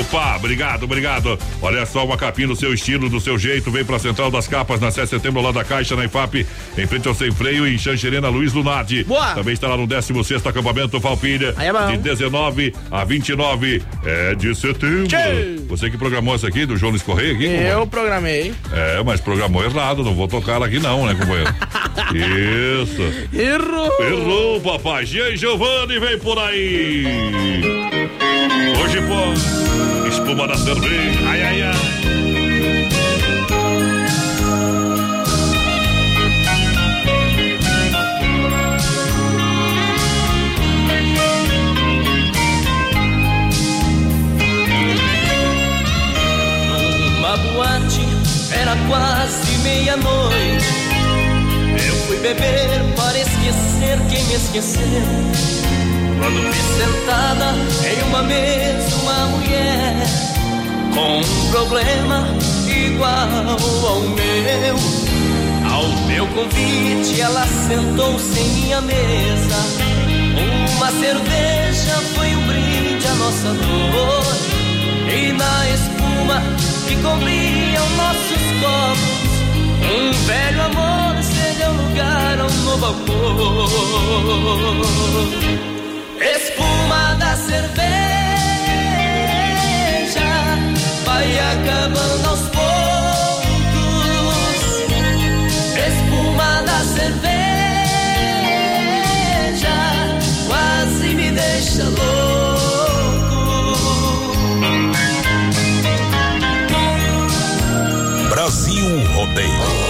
Opa, obrigado, obrigado. Olha só uma capinha do seu estilo, do seu jeito. Vem pra Central das Capas na 7 de setembro, lá da Caixa, na IFAP, em frente ao Sem Freio, em Xanxerena, Luiz Lunardi. Boa. Também está lá no 16 acampamento Falpilha. Aí é bom. De 19 a 29 é de setembro. Tchê. Você que programou essa aqui, do João Luiz Correia aqui? Eu programei. É, mas programou errado, não vou tocar ela aqui não, né, companheiro? Isso. Errou. Errou, papai. Jean Giovanni vem por aí. Hoje, pô, espuma da cerveja. Ai, ai, ai. Numa boate, era quase meia-noite. Fui beber para esquecer quem me esqueceu. Quando vi sentada em uma mesa uma mulher com um problema igual ao meu. Ao meu convite, ela sentou-se em minha mesa. Uma cerveja foi um brinde à nossa dor. E na espuma que cobriam nossos copos, um velho amor cedeu lugar a um novo amor. Espuma da cerveja vai acabando aos poucos. Espuma da cerveja quase me deixa louco. Brasil Rodeio.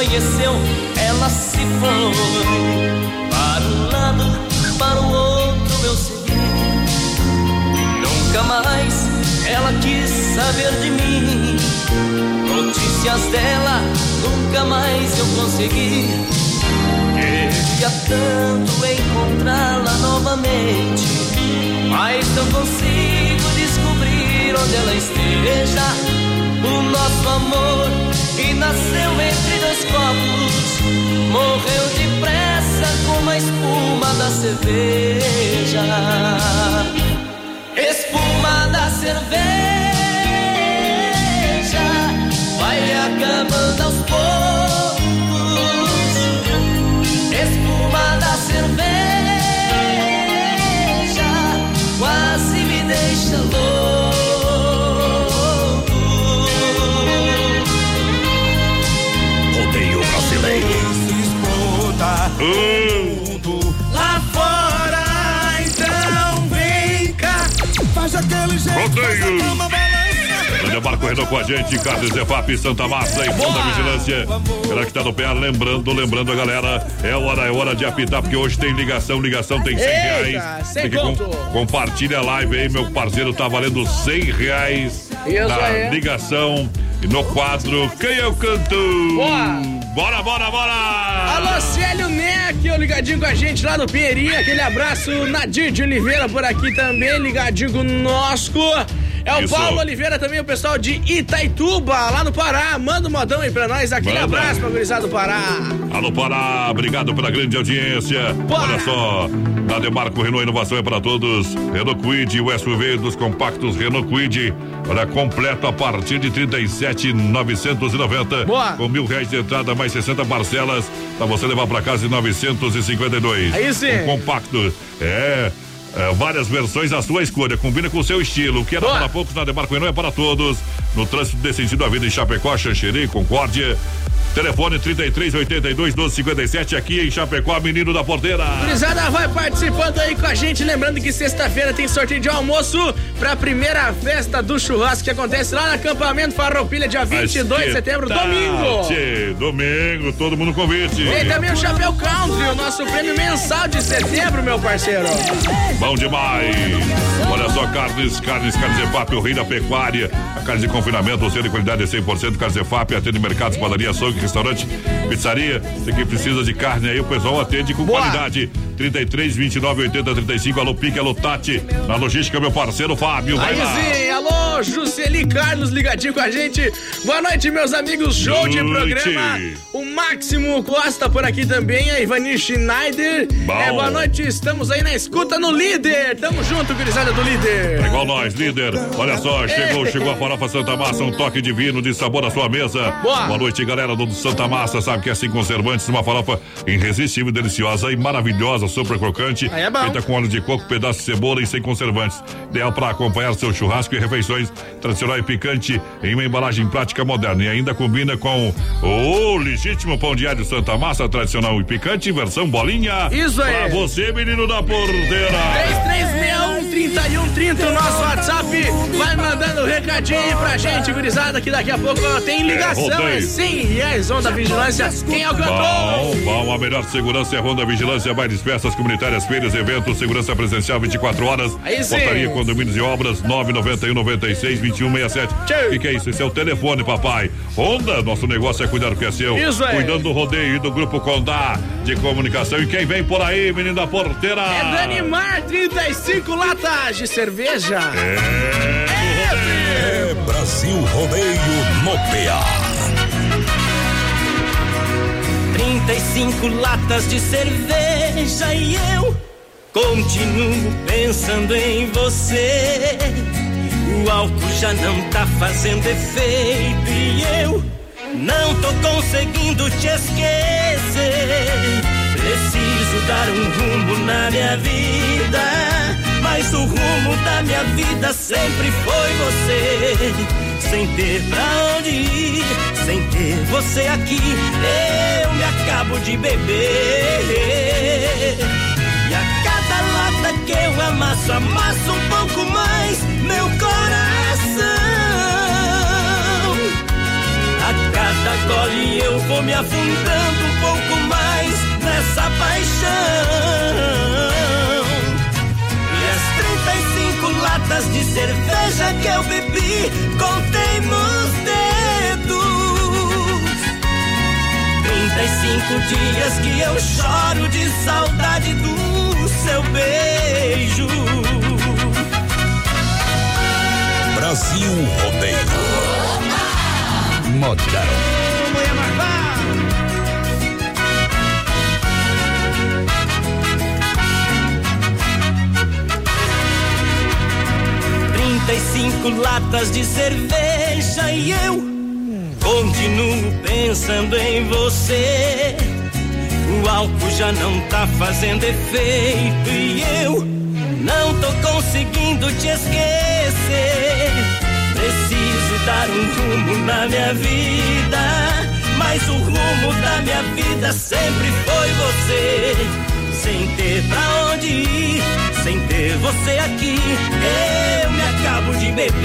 Dia amanheceu, ela se foi Para um lado, para o outro eu segui. Nunca mais ela quis saber de mim. Notícias dela, nunca mais eu consegui. Queria tanto encontrá-la novamente Mas não consigo descobrir onde ela esteja. O nosso amor que nasceu entre dois copos morreu depressa como a espuma da cerveja. Espuma da cerveja vai acabando aos balança. Grande Marco Renault com a gente, Carlos Zefap, Santa Massa e da Vigilância. Galera que tá no pé, lembrando, lembrando a galera, é hora, é hora de apitar, porque hoje tem ligação, ligação tem 100 Eita, reais. 100 Tem que com- compartilha a live aí, meu parceiro, tá valendo 100 reais Isso na aí. ligação e no quadro Quem eu canto? Boa. Bora, bora, bora! Alô, Célio Neck, ligadinho com a gente lá no Pinheirinho. Aquele abraço, Nadir de Oliveira por aqui também, ligadinho conosco. É o Isso. Paulo Oliveira também, o pessoal de Itaituba, lá no Pará. Manda um modão aí pra nós. Aquele Manda. abraço pra gurizada do Pará. Alô Pará, obrigado pela grande audiência. Olha só, na Demarco Renault Inovação é para todos. Renault Quid, o SUV dos compactos Renault Quid. Olha, completo a partir de 37,990. Boa. Com mil reais de entrada, mais 60 parcelas, pra você levar pra casa em 952. Aí sim. Um compacto. É. é, várias versões à sua escolha, combina com o seu estilo. O que era Boa. para poucos na Demarco Renault é para todos. No trânsito desse sentido, a vida em Chapecó, Xanxerê, Concórdia. Telefone 33 82 12 57 aqui em Chapecó, menino da porteira. Gurizada vai participando aí com a gente. Lembrando que sexta-feira tem sorteio de almoço pra primeira festa do churrasco que acontece lá no acampamento Farroupilha, dia 22 de setembro, Tá, domingo. tchê, domingo, todo mundo convite. E também o Chapéu Country, o nosso prêmio mensal de setembro, meu parceiro. Bom demais. Olha só, carnes, carnes, carnes EFAP, o rei da pecuária. A carne de confinamento, ou seja, de qualidade é 100%. Carnes EFAP, atende mercados, padaria, açougue, restaurante, pizzaria. Você que precisa de carne aí, o pessoal atende com Boa. qualidade. 33 29 80 35. Alô, Pique, alô, Tati. Na logística, meu parceiro Fábio. Vai Aí lá. sim, alô, Jusceli Carlos ligadinho com a gente. Boa noite, meus amigos. Show de Noite. programa. O Máximo Costa por aqui também, a Ivani Schneider. Bom. É, boa noite, estamos aí na escuta no líder. Tamo junto, gurizada do líder. É igual nós, líder. Olha só, chegou, chegou a farofa Santa Massa, um toque divino de sabor à sua mesa. Boa. noite, galera do Santa Massa. Sabe que é sem conservantes, uma farofa irresistível, deliciosa e maravilhosa, super crocante. É. Feita com óleo de coco, pedaço de cebola e sem conservantes. Ideal para acompanhar seu churrasco e refeições tradicional e picante em uma embalagem prática moderna. E ainda combina com o legítimo pão de alho Santa Massa, tradicional e picante, versão bolinha. Isso aí. Pra você, menino da porteira. 3361-3130, o nosso WhatsApp. Vai mandando um recadinho aí pra gente, gurizada, que daqui a pouco tem ligação. É, rodeio. É 100 reais, onda vigilância. Quem é o cantor? Bom, bom, a melhor segurança é a Ronda Vigilância, bailes, festas comunitárias, feiras, eventos, segurança presencial 24 horas. Aí sim. Portaria, condomínios e obras, 991 96 2167. O que, que é isso? Esse é o telefone, papai. Honda, nosso negócio é cuidar do que é seu. Isso aí. Cuidando do rodeio e do grupo Condá de comunicação. E quem vem por aí, menino da porteira? É Dani Mar, 35 latas de cerveja. É Brasil Rodeio no PA. 35 latas de cerveja e eu continuo pensando em você. O álcool já não tá fazendo efeito e eu não tô conseguindo te esquecer. Preciso dar um rumo na minha vida, mas o rumo da minha vida sempre foi você. Sem ter pra onde ir, sem ter você aqui, eu me acabo de beber. E a cada lata que eu amasso, amasso um pouco mais meu coração. A cada gole eu vou me afundando um pouco mais nessa paixão. latas de cerveja que eu bebi, contei nos dedos. 35 dias que eu choro de saudade do seu beijo. Brasil Rodeio. Modern. 35 latas de cerveja e eu continuo pensando em você. O álcool já não tá fazendo efeito e eu não tô conseguindo te esquecer. Preciso dar um rumo na minha vida, mas o rumo da minha vida sempre foi você. Sem ter pra onde ir, sem ter você aqui, eu me acabo de beber.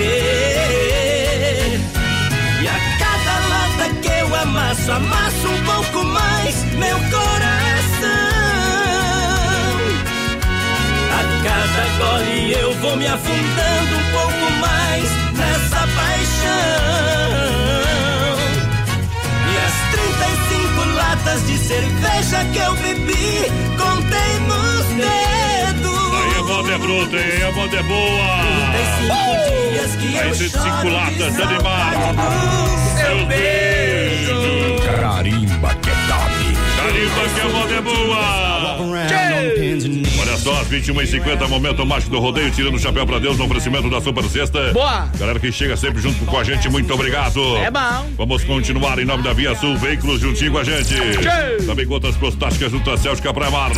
E a cada lata que eu amasso, amasso um pouco mais meu coração. A cada gole eu vou me afundando um pouco mais nessa paixão. E as 35 latas de cerveja que eu bebi, contei nos dedos. Aí a moda é bruta, aí a moda é boa. 35 dias que Aí eu 35 choro de latas, animar. Seu beijo. Carimba que a moda é boa. Olha só, às 21h50, momento mágico do rodeio, tirando o chapéu pra Deus no oferecimento da Super Sexta. Boa. Galera que chega sempre junto com a gente, muito obrigado. É bom. Vamos continuar em nome da Via Sul, veículos juntinho com a gente. Tchê. Também contas prostáticas junto a Celtica Praia Mar.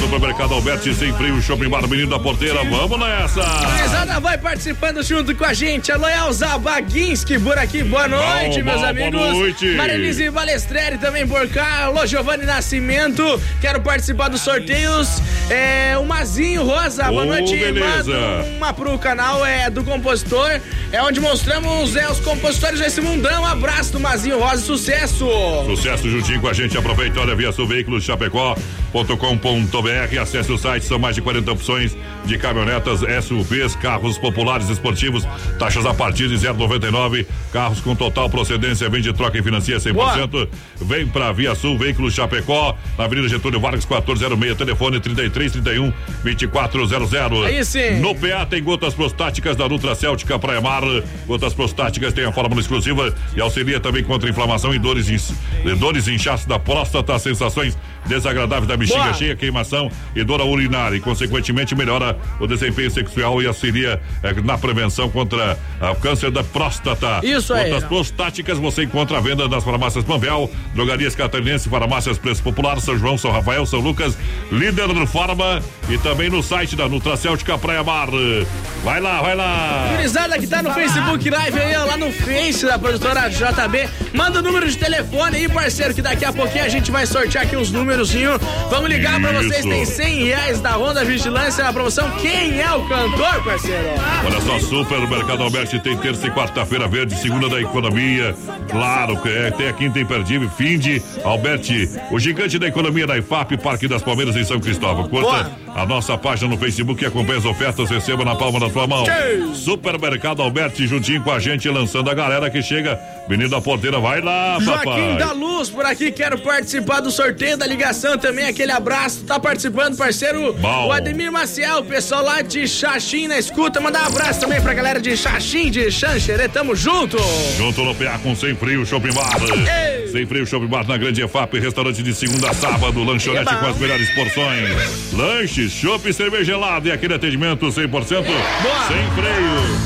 Supermercado Alberti, sem frio, shopping bar, menino da porteira. Vamos nessa. Gurizada vai participando junto com a gente. Alô, Elza Baguinski por aqui. Boa noite, Bom, meus bom, amigos. boa noite. Marilise Balestreri também por cá. Alô, Giovanni Nascimento. Quero participar dos sorteios. É, o Mazinho Rosa. Boa noite. beleza. Manda uma pro canal é, do compositor. É onde mostramos é, os compositores desse mundão. Um abraço do Mazinho Rosa. Sucesso. Sucesso juntinho com a gente. Aproveita, olha, via Sul Veículos Chapecó.com.br. Acesse o site, são mais de 40 opções de caminhonetas, SUVs, carros populares esportivos, taxas a partir de 0,99. Carros com total procedência, vende, troca e financia 100%. Boa. Vem pra Via Sul, veículos Chapecó, na Avenida Getúlio Vargas 1406, telefone 3331 2400. Aí sim. No PA tem gotas prostáticas da Nutra Céltica Praia Mar. Gotas prostáticas tem a fórmula exclusiva e auxilia também contra inflamação e dores, dores inchaço da próstata, sensações desagradáveis da bexiga Boa. cheia, queimação e dor urinária. E, consequentemente, melhora o desempenho sexual e auxilia eh, na prevenção contra o câncer da próstata. Isso aí. Gotas prostáticas você encontra à venda nas farmácias Panvel, drogarias catarinense, farmácias Preço Popular, São João, São Rafael, São Lucas, líder Farma e também no site da Nutracêutica Praia Mar. Vai lá, vai lá. Gurizada que tá no Facebook Live aí, ó, lá no Face da produtora JB. Manda o número de telefone aí, parceiro, que daqui a pouquinho a gente vai sortear aqui uns númerozinho. Vamos ligar pra vocês, tem 100 reais da Honda Vigilância na promoção. Quem é o cantor, parceiro? Olha só, Supermercado Alberti tem terça e quarta-feira verde, segunda da economia. Claro que é, tem a quinta imperdível, fim de Alberti, o gigante da economia da IFAP, Parque das Palmeiras em São Cristóvão. Curta a nossa página no Facebook e acompanha as ofertas, receba na palma da sua mão. Supermercado Alberti juntinho com a gente, lançando a galera que chega. Menino da Porteira, vai lá, Joaquim papai. da Luz por aqui, quero participar do sorteio da ligação também, aquele abraço. Tá participando, parceiro? Bom. O Ademir Maciel, pessoal lá de Xaxim na escuta. Mandar um abraço também pra galera de Xaxim, de Xanxerê, tamo junto. Junto no PA com Sem Frio Shopping Bar. Ei. Sem Frio Shopping Bar na Grande EFAP, restaurante de segunda a sábado, lanchonete com as melhores porções. Lanches, chopp, cerveja gelada e aquele atendimento 100% sem freio.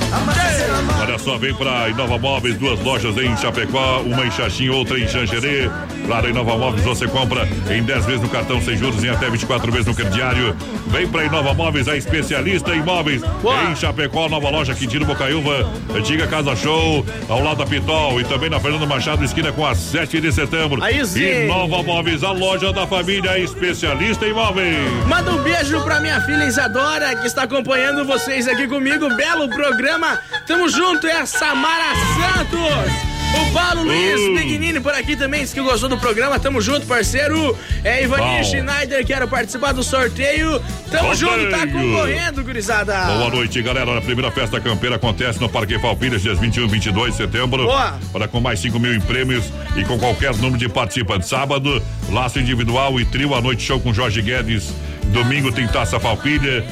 Olha só, vem pra Inova Móveis, duas lojas em Chapecó, uma em Xaxim, outra em Xanxerê. Claro, Inova Móveis você compra em 10 vezes no cartão sem juros, em até 24 vezes no crediário. Vem pra Inova Móveis, a especialista em móveis. Em Chapecó, nova loja Quintino Bocaiúva, antiga Casa Show, ao lado da Pitol e também na Fernando Machado, esquina com a 7 de setembro. Aí sim. Inova Móveis, a loja da família especialista em móveis. Manda um beijo pra minha filha Isadora, que está acompanhando vocês aqui comigo. Belo programa. Tamo junto, é a Samara Santos. O Paulo Luiz Uh. Por aqui também disse que gostou do programa. Tamo junto, parceiro. É Ivaninho Bom. Schneider, quero participar do sorteio. Tamo junto, tá concorrendo, gurizada. Boa noite, galera. A primeira festa campeira acontece no Parque Falpilhas, dias 21 e 22 de setembro. Boa. Para com mais 5 mil em prêmios e com qualquer número de participantes. Sábado, laço individual e trio à noite show com Jorge Guedes. Domingo tem taça Falpilha,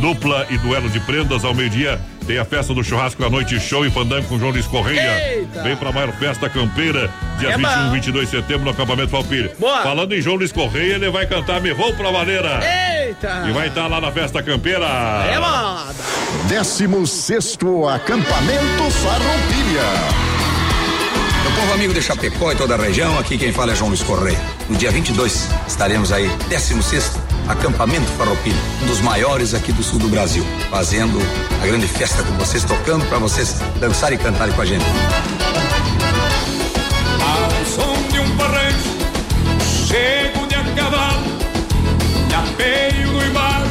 dupla e duelo de prendas ao meio-dia. Tem a festa do churrasco à noite, show e fandango com João Luiz Correia. Eita. Vem pra maior festa campeira, dia É 21 bom. e 22 de setembro no acampamento Falpilha. Boa. Falando em João Luiz Correia, ele vai cantar Me Vou Pra Maneira. Eita. E vai estar lá na festa campeira. É moda. 16 acampamento Farroupilha. Meu povo amigo de Chapecó e toda a região, aqui quem fala é João Luiz Correia. No dia 22 estaremos aí, 16 Acampamento Farroupilha, um dos maiores aqui do sul do Brasil, fazendo a grande festa com vocês, tocando para vocês dançarem e cantarem com a gente. Ao som de um barranco, chego de a cavalo, me apeio no embalo,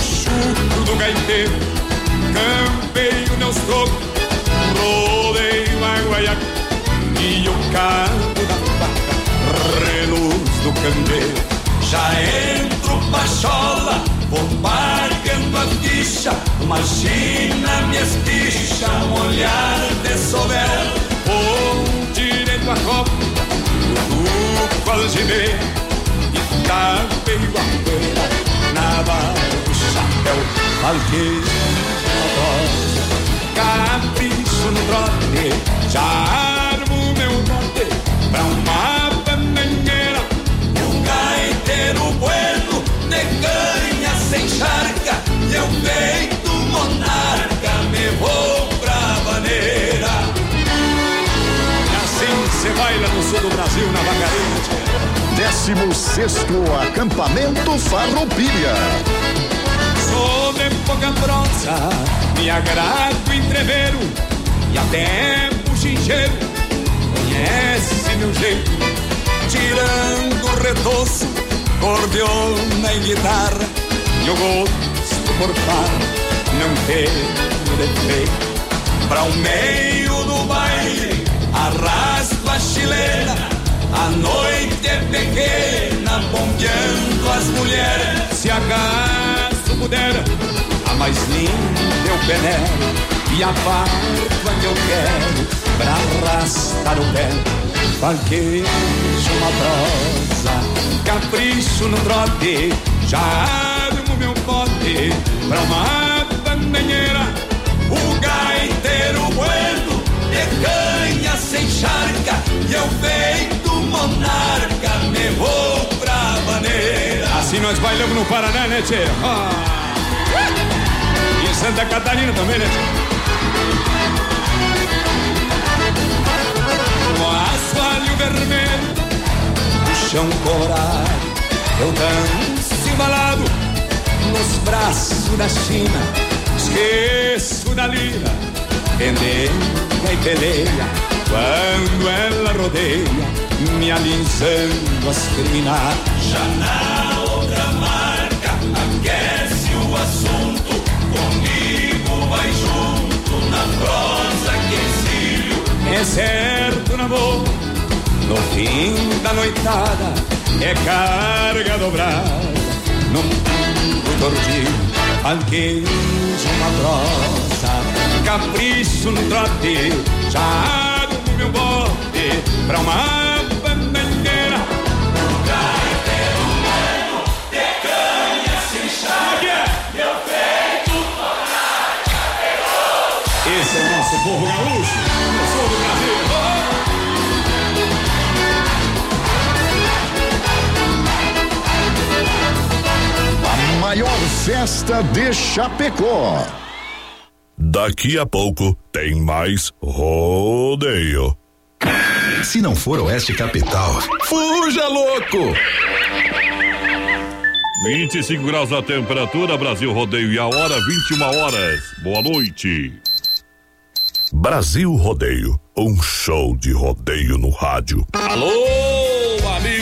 chuto do gaiteiro, campeio meus tocos, rodeio a guaiaca e o cabo da faca, reluz do candeeiro. Já entro pachola, vou pagando a ficha, imagina minha espicha, um olhar de soberano, ou direito a copa, o algineiro, e tapeio a poeira, na barra do chapéu, falqueiro capricho no trote, já armo meu norte pra uma baila no sul do Brasil, na vacareira. 16 acampamento Farroupilha. Sou de pouca bronza, me agrado entreveiro e até buchincheiro. Conhece meu jeito, tirando o retoço, cordiona e guitarra. E o gosto por par, não tenho defeito. Pra o meio do baile, arrasto a chilena. A noite é pequena, bombeando as mulheres. Se acaso puder, mais linda eu venero e a barba que eu quero pra arrastar o pé. Vaquejo uma prosa, capricho no trote, já armo meu bote pra uma bandeira. O gaiteiro bueno de canha sem charca e eu feito monarca me vou pra maneira. Assim nós bailamos no Paraná, né, tchê? Ah. E em Santa Catarina também, né, tchê? No asfalho vermelho, o chão colorado, eu danço embalado nos braços da China, esqueço da lira, pendeia e peleia, quando ela rodeia, me alisando as crinas. Já na outra marca, aquece o assunto. Comigo vai junto na prosa que exílio. É certo, namoro, no fim da noitada, é carga dobrada, num mundo gordinho, banquejo uma prosa, capricho no trote, já meu bote pra uma bandeira. Gaiteiro humano, de canha sem charca, meu peito. Esse é o nosso povo gaúcho, eu sou do Brasil. A maior festa de Chapecó. Daqui a pouco tem mais rodeio. Se não for Oeste Capital, fuja louco! 25 graus a temperatura, Brasil Rodeio e a hora 21 horas. Boa noite. Brasil Rodeio, um show de rodeio no rádio. Alô,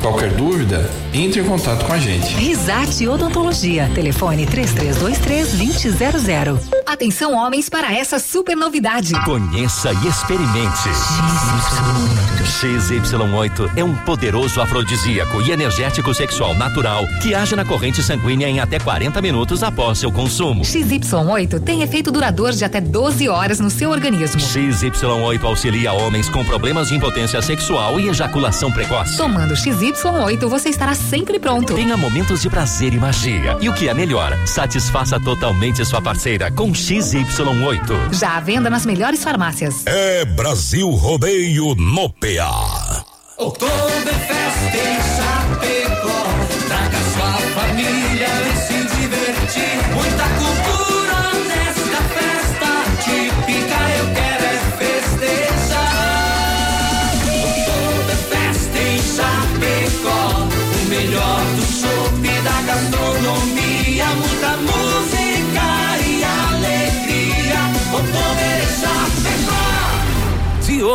Qualquer dúvida, entre em contato com a gente. Risate Odontologia. Telefone 3323-2000. Atenção, homens, para essa super novidade. Conheça e experimente. XY8 é um poderoso afrodisíaco e energético sexual natural que age na corrente sanguínea em até 40 minutos após seu consumo. XY8 tem efeito duradouro de até 12 horas no seu organismo. XY8 auxilia homens com problemas de impotência sexual e ejaculação precoce. Tomando XY8, você estará sempre pronto. Tenha momentos de prazer e magia. E o que é melhor, satisfaça totalmente sua parceira com XY8. Já à venda nas melhores farmácias. É Brasil Rodeio no PA. Oktoberfest em Chapecó. Traga sua família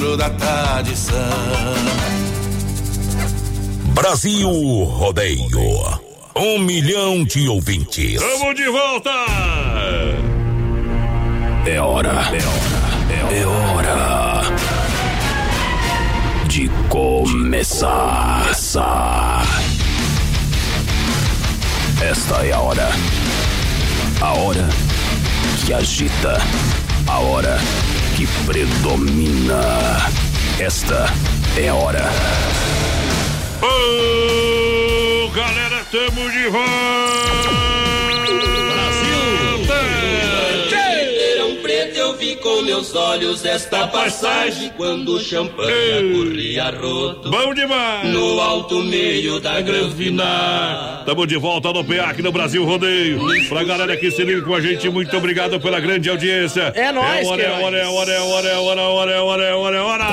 da tradição. Brasil Rodeio. Um milhão de ouvintes. Estamos de volta! É hora, é hora, é hora de começar. Esta é a hora. A hora que agita. A hora que predomina. Esta é a hora. Ô, galera, tamo de volta! Meus olhos esta passagem quando o champanhe corria roto. Bom demais! No alto meio da Granvinar. Tamo de volta no PA aqui no Brasil Rodeio. Pra galera que se liga com a gente, muito obrigado pela grande audiência. É nóis, É hora, é hora, é hora, é hora, é hora, é hora, é hora, é hora, é hora.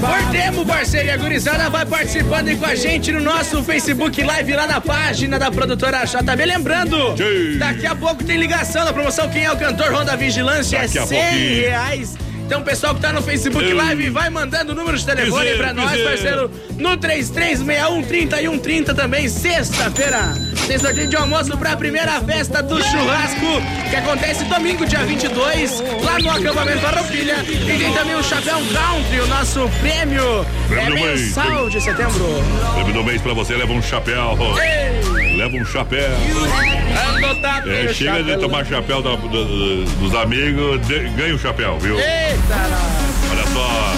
Cortemos, parceria gurizada, vai participando aí com a gente no nosso Facebook Live lá na página da produtora JB. Lembrando, daqui a pouco tem ligação da promoção Quem é o Cantor Ronda Vigilância, Daqui é a 100 pouquinho. Reais. Então, pessoal que tá no Facebook Ei. Live, vai mandando o número de telefone pra nós, parceiro, no 3361-3130 também, sexta-feira. Tem sorteio de almoço pra primeira festa do churrasco, que acontece domingo, dia 22, lá no acampamento Farroupilha. E tem também o Chapéu Country, o nosso prêmio. Prêmio é do mês. mensal de setembro. Prêmio do mês pra você, leva um chapéu. Leva um chapéu. É, chega de tomar chapéu da- do- do- dos amigos, de- ganha o chapéu, viu? Eita, Olha só.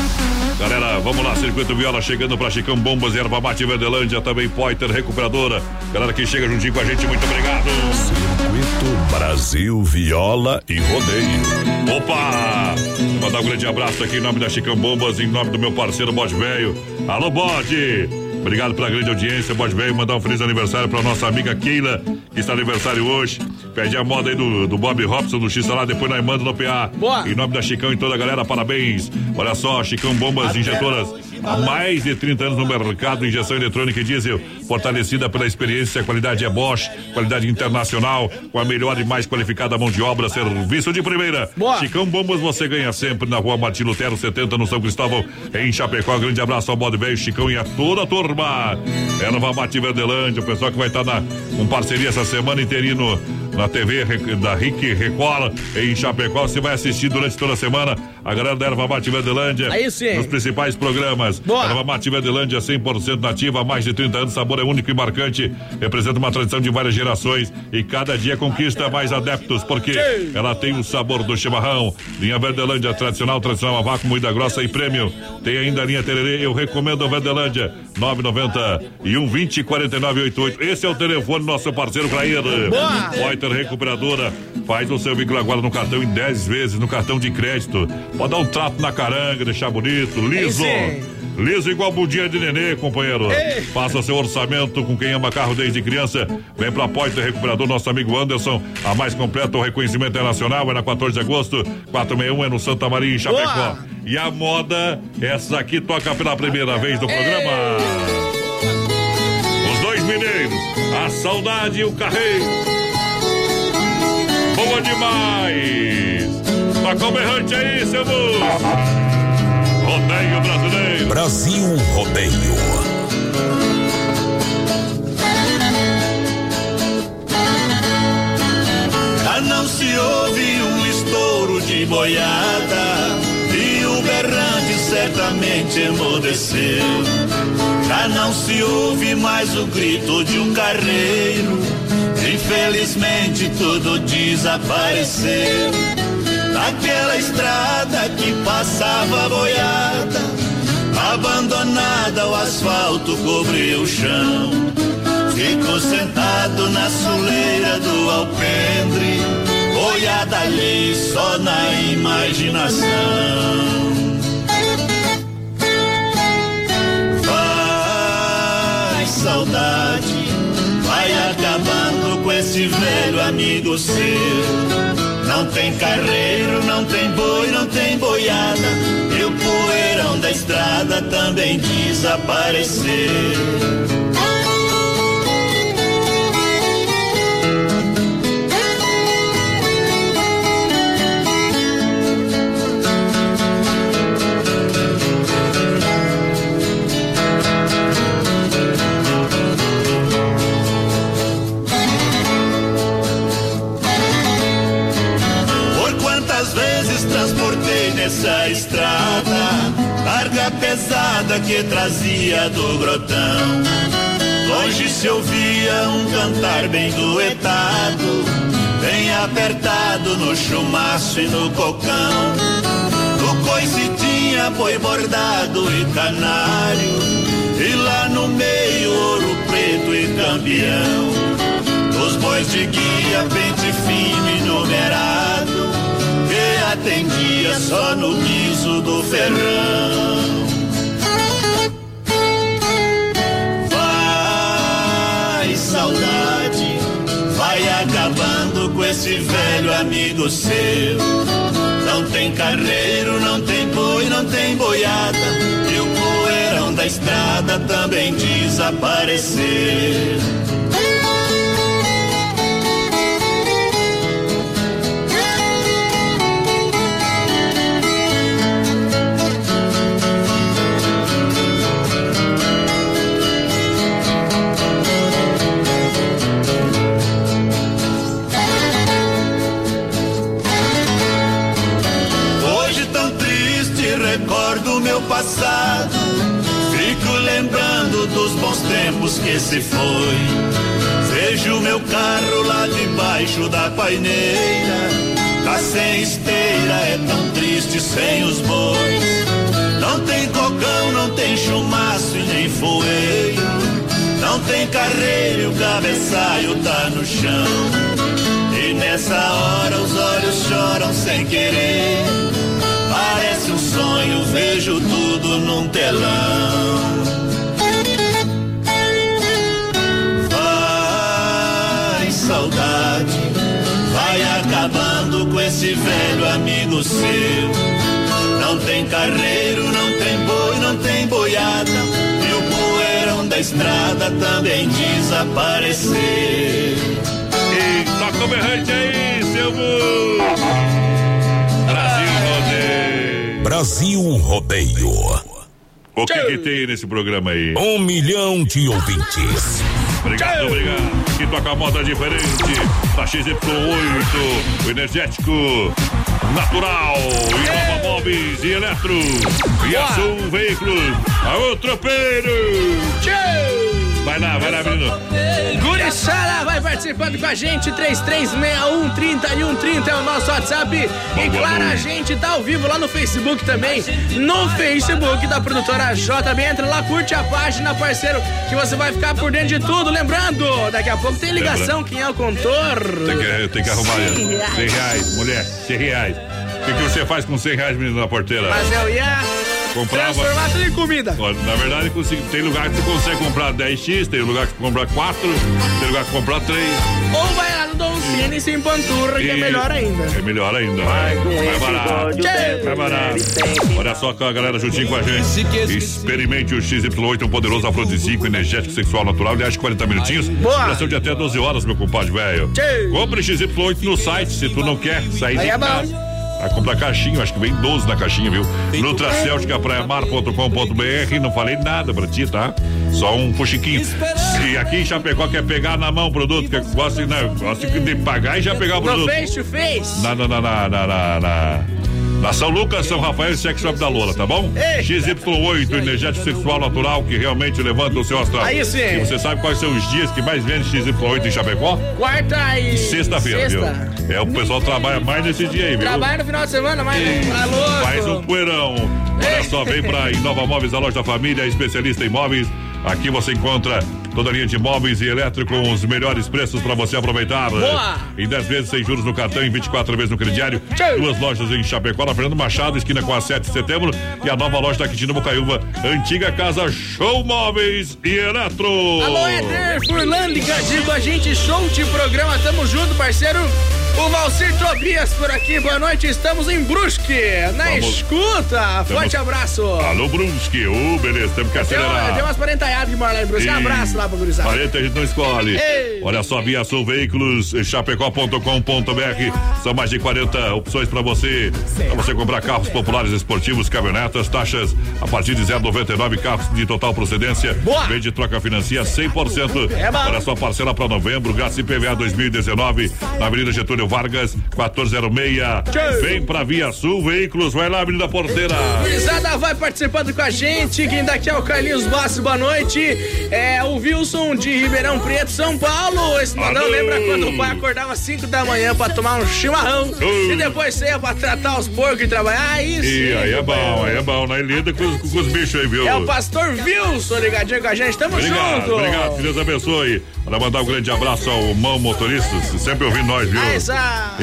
Galera, vamos lá, Circuito Viola chegando pra Chicão Bombas, Erva Mate Verdelândia, também Poiter Recuperadora. Galera que chega juntinho com a gente, muito obrigado. Circuito Brasil Viola e Rodeio. Opa! Vou mandar um grande abraço aqui em nome da Chicão Bombas, em nome do meu parceiro Bode Velho. Alô, Bode! Obrigado pela grande audiência, Bode Velho. Mandar um feliz aniversário pra nossa amiga Keila, que está aniversário hoje. Pede a moda aí do, do Bob Robson, do X lá, depois nós manda no PA. Boa. Em nome da Chicão e toda a galera, parabéns. Olha só, Chicão Bombas Injetoras. Há mais de 30 anos no mercado, injeção eletrônica e diesel, fortalecida pela experiência, qualidade é Bosch, qualidade internacional, com a melhor e mais qualificada mão de obra, serviço de primeira. Chicão Bombas você ganha sempre na rua Martin Lutero 70 no São Cristóvão, em Chapecó. Grande abraço ao Bode Velho, Chicão e a toda a turma. Erva Mate Verdelândia, o pessoal que vai estar na, com parceria essa semana inteirinha no, na TV da RIC Record em Chapecó. Você vai assistir durante toda a semana a galera da Erva Mate Verdelândia. Aí sim. Nos principais programas. Erva Mate Verdelândia 100% nativa, há mais de 30 anos, sabor é único e marcante. Representa uma tradição de várias gerações e cada dia conquista mais adeptos, porque ela tem o sabor do chimarrão. Linha Verdelândia tradicional, tradicional a vácuo, moída grossa e prêmio. Tem ainda a linha Tererê, eu recomendo a Verdelândia 990 e 120 4988. Esse é o telefone do nosso parceiro Clair. Boa! Poiter Recuperadora. Faz o seu vínculo agora no cartão em 10 vezes, no cartão de crédito. Pode dar um trato na caranga, deixar bonito, liso. Liso igual budinha de nenê, companheiro. Ei. Faça seu orçamento com quem ama carro desde criança. Vem pra Poiter Recuperador, nosso amigo Anderson. A mais completa, o reconhecimento é nacional, é na 14 de agosto. 461 é no Santa Maria, em Chapecó. Boa. E a moda, essa aqui toca pela primeira vez no programa. Os dois mineiros, a saudade e o carreiro. Boa demais! Toca o berrante aí, seu moço! Rodeio brasileiro! Brasil Rodeio. Já não se ouve um estouro de boiada certamente emudeceu. Já não se ouve mais o grito de um carreiro, infelizmente tudo desapareceu. Naquela estrada que passava boiada, abandonada o asfalto cobriu o chão. Fico sentado na soleira do alpendre, boiada ali só na imaginação. Saudade, vai acabando com esse velho amigo seu. Não tem carreiro, não tem boi, não tem boiada. E o poeirão da estrada também desapareceu. Essa estrada, carga pesada que trazia do grotão. Longe se ouvia um cantar bem duetado, bem apertado no chumaço e no cocão. No coice tinha bordado e canário, e lá no meio ouro preto e campeão. Os bois de guia, pente fino e numerado, que atendia só no guiso do ferrão. Vai, saudade, vai acabando com esse velho amigo seu. Não tem carreiro, não tem boi, não tem boiada, e o poeirão da estrada também desapareceu. Meu passado. Fico lembrando dos bons tempos que se foi. Vejo meu carro lá debaixo da paineira. Tá sem esteira, é tão triste sem os bois. Não tem cocão, não tem chumaço e nem foeiro. Não tem carreiro, o cabeçalho tá no chão. E nessa hora os olhos choram sem querer. Parece sonho, vejo tudo num telão. Vai, saudade, vai acabando com esse velho amigo seu. Não tem carreiro, não tem boi, não tem boiada. E o poeirão da estrada também desapareceu. Eita, como errante aí, seu burro. Brasil Rodeio. O que, que tem nesse programa aí? Um milhão de ouvintes. Obrigado, obrigado. Que toca a moda diferente. Da XY8, o energético natural. E Nova Móveis e Eletro. E a Sul Veículos. Aô, tropeiro. Vai lá, vai lá, menino. Guriçara vai participando com a gente, 3361 3130 é o nosso WhatsApp. E claro, a gente tá ao vivo lá no Facebook também, no Facebook da produtora JB. Entra lá, curte a página, parceiro, que você vai ficar por dentro de tudo. Lembrando, daqui a pouco tem ligação, quem é o contor? Tem que, tem que arrumar 100 isso. reais. 100 reais, mulher, 100 reais. O que, que você faz com 100 reais, menino, na porteira? Mas eu ia Comprava. transformar tudo em comida. Na verdade, consigo- tem lugar que você consegue comprar 10x, tem lugar que você compra 4, tem lugar que compra 3. Ou vai lá no Don Cine e se empanturra, que é melhor ainda. É melhor ainda. Vai, vai barato. Vai barato. Olha só com a galera juntinho com a gente. Experimente o XY8, um poderoso afrodisíaco, energético, sexual, natural, aliás, 40 minutinhos. Boa. Duração de até 12 horas, meu compadre velho. Compre XY8 no site, se tu não quer sair Aí de é bom. Vai comprar caixinha, acho que vem 12 na caixinha, viu? Nutracelticapraiamar.com.br, não falei nada pra ti, tá? Só um fuxiquinho. E aqui em Chapecó quer pegar na mão o produto, que gosta, né, gosta de pagar e já pegar o produto. face to face. Na, na, na, na, na, na, na- na São Lucas, São Rafael e Sex Shop da Lola, tá bom? XY8, energético sexual natural que realmente levanta o seu astral. Aí sim. E você sabe quais são os dias que mais vende XY8 em Chapecó? Quarta e. Sexta-feira, viu? Sexta. É, o pessoal trabalha mais nesse dia aí, viu? Trabalha no final de semana, mas tá louco. Faz um poeirão. Olha só, vem pra Inova Móveis, a loja da família, especialista em móveis. Aqui você encontra toda linha de móveis e elétrico com os melhores preços para você aproveitar. Boa! Em 10 vezes sem juros no cartão, em 24 vezes no crediário. Duas lojas em Chapecó, na Fernando Machado, esquina com a 7 de setembro. E a nova loja da Quintino Bocaiúva, antiga casa Show Móveis e Eletro. Alô, Éder Furlan ligadinho com a gente, show de programa, tamo junto, parceiro. O Valcir Tobias por aqui, boa noite, estamos em Brusque, na Vamos. escuta. Forte abraço. Alô, Brusque. Ô, beleza, temos que acelerar. tem umas parentaiadas que moram lá em Brusque. Um Sim. abraço lá pra gurizada. 40 a gente não escolhe. Ei. Olha só, Via Sul Veículos, chapecó.com.br. São mais de 40 opções para você. Para você comprar carros populares esportivos, caminhonetas, taxas a partir de 0,99 carros de total procedência. Boa. Vende troca financia 100%. É. Olha só, parcela para novembro, grátis IPVA 2019, na Avenida Getúlio Vargas, 1406. Vem pra Via Sul Veículos, vai lá, Avenida Porteira. Gurizada vai participando com a gente. Quem daqui é o Carlinhos Bastos, boa noite. É o Wilson de Ribeirão Preto, São Paulo. Esse modão Alô. lembra quando o pai acordava às 5 da manhã pra tomar um chimarrão e depois saia pra tratar os porcos e trabalhar. Ah, isso. E aí é bom, aí é bom, né? Lida com, os- com os bichos aí, viu? É o pastor Wilson ligadinho com a gente. Tamo Obrigado, junto. obrigado, que Deus abençoe. Para mandar um grande abraço ao mão motorista, sempre ouvindo nós, viu? Ah, essa-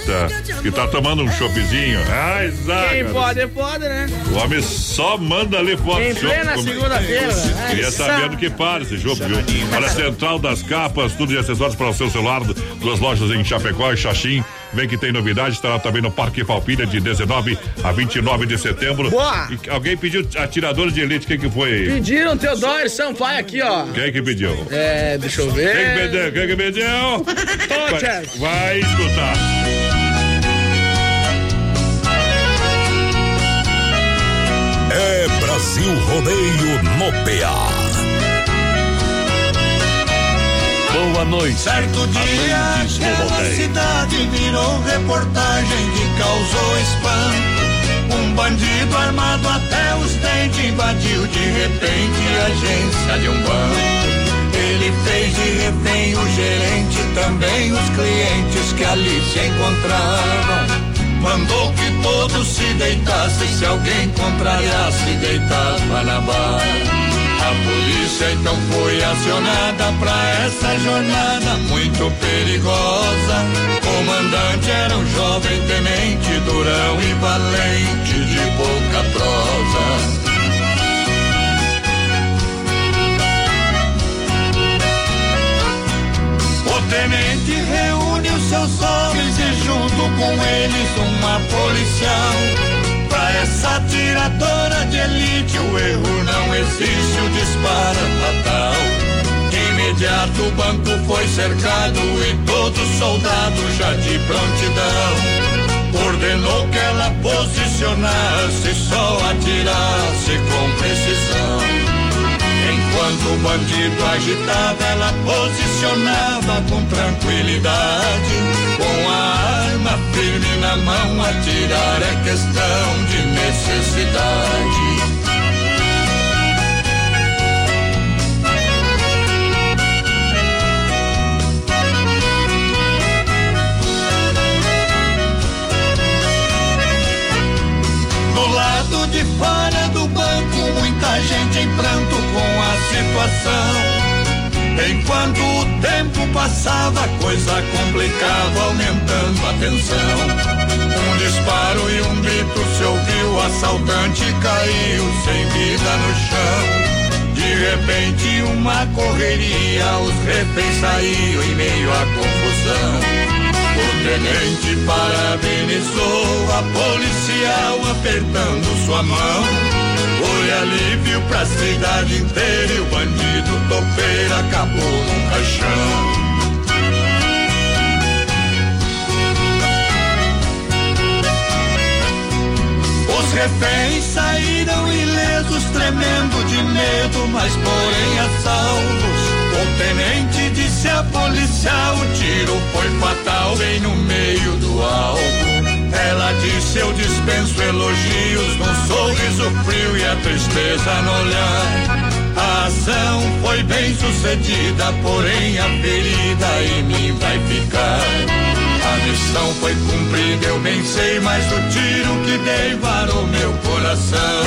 Eita, que tá tomando um choppzinho. Ai, Quem zaga. pode, pode, né? O homem só manda ali foto. Em plena segunda-feira. Ai, Queria saber do que para esse jogo, viu? Olha, Central das Capas, tudo de acessórios para o seu celular, duas lojas em Chapecó e Xaxim. Vem que tem novidade, estará também no Parque Falpilha de 19 a 29 de setembro. Boa! E alguém pediu atirador de elite, quem que foi? Pediram Teodoro Sampaio aqui, ó. Quem que pediu? É, deixa eu ver. Quem que pediu? Quem que pediu? Vai, vai escutar. É Brasil Rodeio no PA. Boa noite. Certo dia, aquela rodeio. cidade virou reportagem que causou espanto. Um bandido armado até os dentes invadiu de repente a agência de um banco. Ele fez de refém o gerente, também os clientes que ali se encontravam. Mandou que todos se deitassem, se alguém contrariasse, deitava na barra. A polícia então foi acionada pra essa jornada muito perigosa. Comandante era um jovem tenente, durão e valente, de pouca prosa. O tenente reúne os seus homens e junto com eles uma policial. Pra essa tiradora de elite o erro não existe, o disparo é fatal. De imediato o banco foi cercado e todo soldado já de prontidão. Ordenou que ela posicionasse e só atirasse com precisão. Enquanto o bandido agitava, ela posicionava com tranquilidade. Com a arma firme na mão, atirar é questão de necessidade. Do lado de fora muita gente em pranto com a situação. Enquanto o tempo passava, a coisa complicava, aumentando a tensão. Um disparo e um grito se ouviu, o assaltante caiu sem vida no chão. De repente, uma correria, os reféns saíram em meio à confusão. O tenente parabenizou a policial apertando sua mão. Foi alívio pra cidade inteira e o bandido topeiro acabou num caixão. Os reféns saíram ilesos, tremendo de medo, mas porém a salvos. O tenente disse a policial: o tiro foi fatal, bem no meio do alvo. Ela disse: Eu dispenso elogios, num sorriso frio e a tristeza no olhar. A ação foi bem sucedida, porém a ferida em mim vai ficar. A missão foi cumprida, eu bem sei, mas o tiro que dei varou meu coração.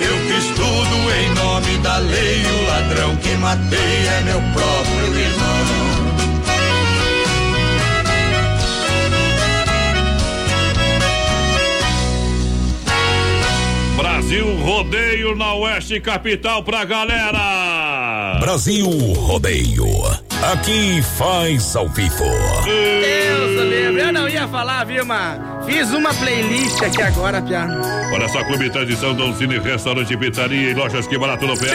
Eu fiz tudo em nome da lei, o ladrão que matei é meu próprio irmão. Brasil Rodeio na Oeste Capital pra galera. Brasil Rodeio. Aqui faz ao vivo. Deus do livre. Eu não ia falar, viu, mas fiz uma playlist aqui agora, Pia. Olha só, Clube Tradição, Don Cine, Restaurante, Pizzaria e Lojas Que Barato no PA.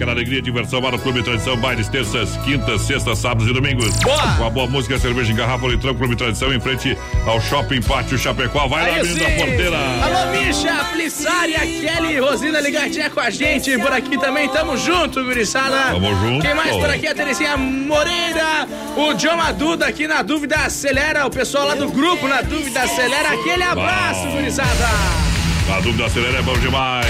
Aquela alegria e diversão para o Clube Tradição, bailes terças, quintas, sextas, sábados e domingos. Boa! Com a boa música, cerveja em garrafa, litrão, Clube Tradição, em frente ao Shopping Pátio Chapecó. Vai lá, menina sim. porteira. Alô, Misha, Plissária, Kelly Rosina ligadinha com a gente. Por aqui também, tamo junto, guriçada. Tamo junto. Quem mais por aqui? A Terezinha Moreira, o John Maduda aqui na Dúvida Acelera, o pessoal lá do grupo na Dúvida Acelera. Aquele abraço, gurizada. A dúvida acelera é bom demais.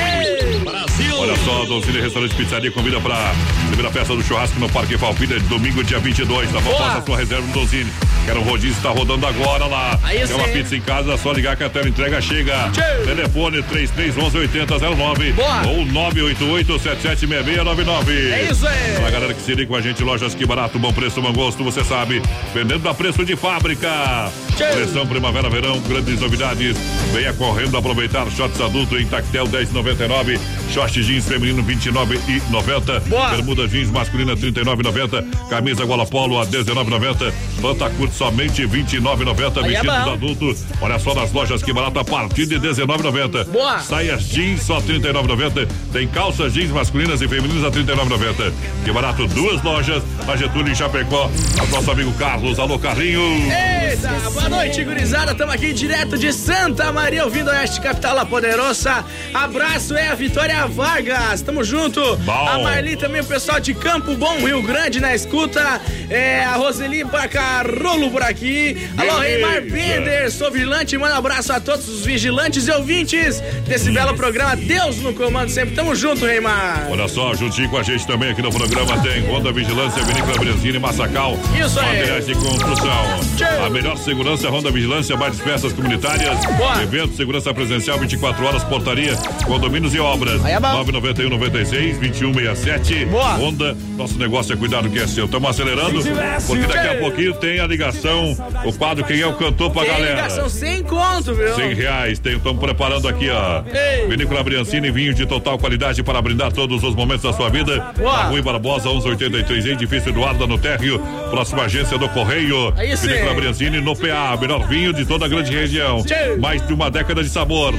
Brasil! Olha só, Donzini Restaurante Pizzaria convida para primeira festa do churrasco no Parque Palpilha, domingo, dia 22, tá bom? Faça sua reserva no Donzini. Quero um rodízio, tá rodando agora lá. Aí Quer uma sim. pizza em casa, é só ligar que a tela entrega chega. Tchau. Telefone 3311 8009 Boa. ou 988 776699. É isso aí. Pra galera que se liga com a gente, lojas que barato, bom preço, bom gosto, você sabe. Vendendo a preço de fábrica. Coleção Primavera Verão, grandes novidades. Venha correndo aproveitar shorts adulto em tactel 10,99. Short jeans feminino 29,90. Boa. Bermuda jeans masculina 39,90. Camisa gola polo a 19,90. Panta curto somente 29,90. Aí é Vestidos bom. adulto. Olha só nas lojas que barato a partir de 19,90. Boa. Saias jeans só 39,90. Tem calças jeans masculinas e femininas a 39,90. Que barato, duas lojas. Na Getúlio em Chapecó. O nosso amigo Carlos. Alô, Carlinho. Eita, boa noite, gurizada. Estamos aqui direto de Santa Maria, ouvindo Oeste Capital La Poderosa. Abraço é a Vitória Vargas. Tamo junto. Bom. A Marli também, o pessoal de Campo Bom, Rio Grande, na escuta. É, a Roseli Bacarolo por aqui. Alô, Beleza. Reimar Bender, sou vigilante. Manda um abraço a todos os vigilantes e ouvintes desse belo programa. Deus no comando sempre. Tamo junto, Reimar. Olha só, juntinho com a gente também aqui no programa tem Ronda Vigilância, Vinícola Brezina e Massacal. Isso aí. Materiais de construção. Tchau. A melhor segurança é Ronda Vigilância, mais festas comunitárias. Boa. Evento, segurança presencial 24 horas, portaria, condomínios e obras. Aí é bom. 991 96 2167. Boa. Honda, nosso negócio é cuidar do que é seu. Estamos acelerando, porque daqui a pouquinho tem a ligação, o quadro Quem é o Cantor pra Tem galera. ligação sem conto, viu? 100 reais. Estamos preparando aqui, ó. Ei. Vinícola Briancini, vinho de total qualidade para brindar todos os momentos da sua vida. Boa. Na Rui Barbosa, 1183, edifício Eduardo no Térreo. Próxima agência do Correio. Aí sim. Vinícola Briancini no PA, melhor vinho de toda a grande região. Mais de uma década de sabor.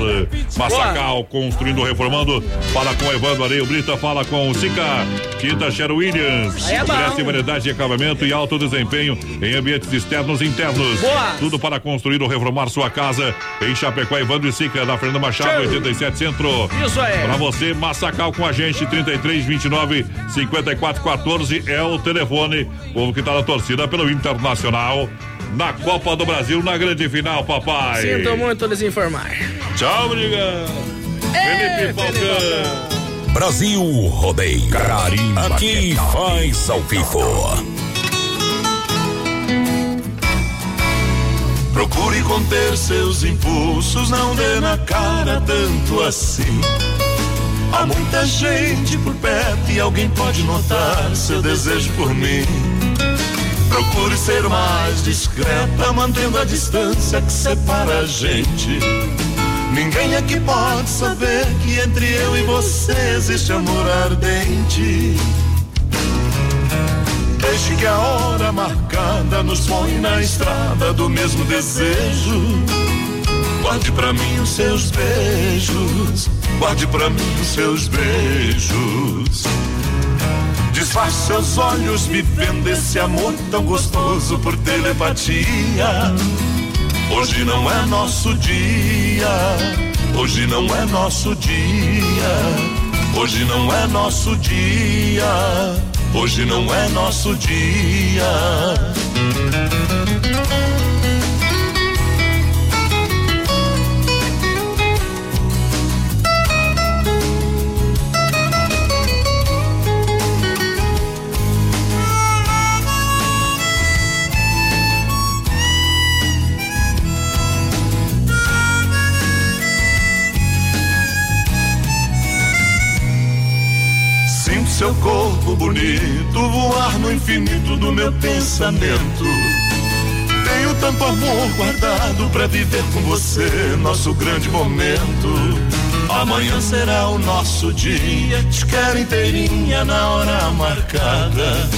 Massacal, construindo, reformando. Fala com Evandro Areio Brita, fala com Sica. Tinta Sher Williams. É. Oferece variedade de acabamento e alto desempenho em ambientes externos e internos. Boa. Tudo para construir ou reformar sua casa em Chapecó, Evandro e Sica, na Fernanda Machado, Tchau. 87 Centro. Isso aí. Pra você, Massacal com a gente, 33 29 54 14 é o telefone. Povo que tá na torcida pelo Internacional. Na Copa do Brasil, na grande final, papai. Sinto muito desinformar. Tchau, obrigado. Felipe Falcão. Brasil Rodeio. Carimba Aqui faz ao vivo. Procure conter seus impulsos, não dê na cara tanto assim. Há muita gente por perto e alguém pode notar seu desejo por mim. Procure ser mais discreta, mantendo a distância que separa a gente. Ninguém aqui pode saber que entre eu e você existe amor ardente. Deixe que a hora marcada nos põe na estrada do mesmo desejo. Guarde pra mim os seus beijos, guarde pra mim os seus beijos. Disfarce seus olhos vivendo esse amor tão gostoso por telepatia. Hoje não é nosso dia, hoje não é nosso dia, hoje não é nosso dia, hoje não é nosso dia. Seu corpo bonito voar no infinito do meu pensamento. Tenho tanto amor guardado pra viver com você nosso grande momento. Amanhã será o nosso dia, te quero inteirinha na hora marcada.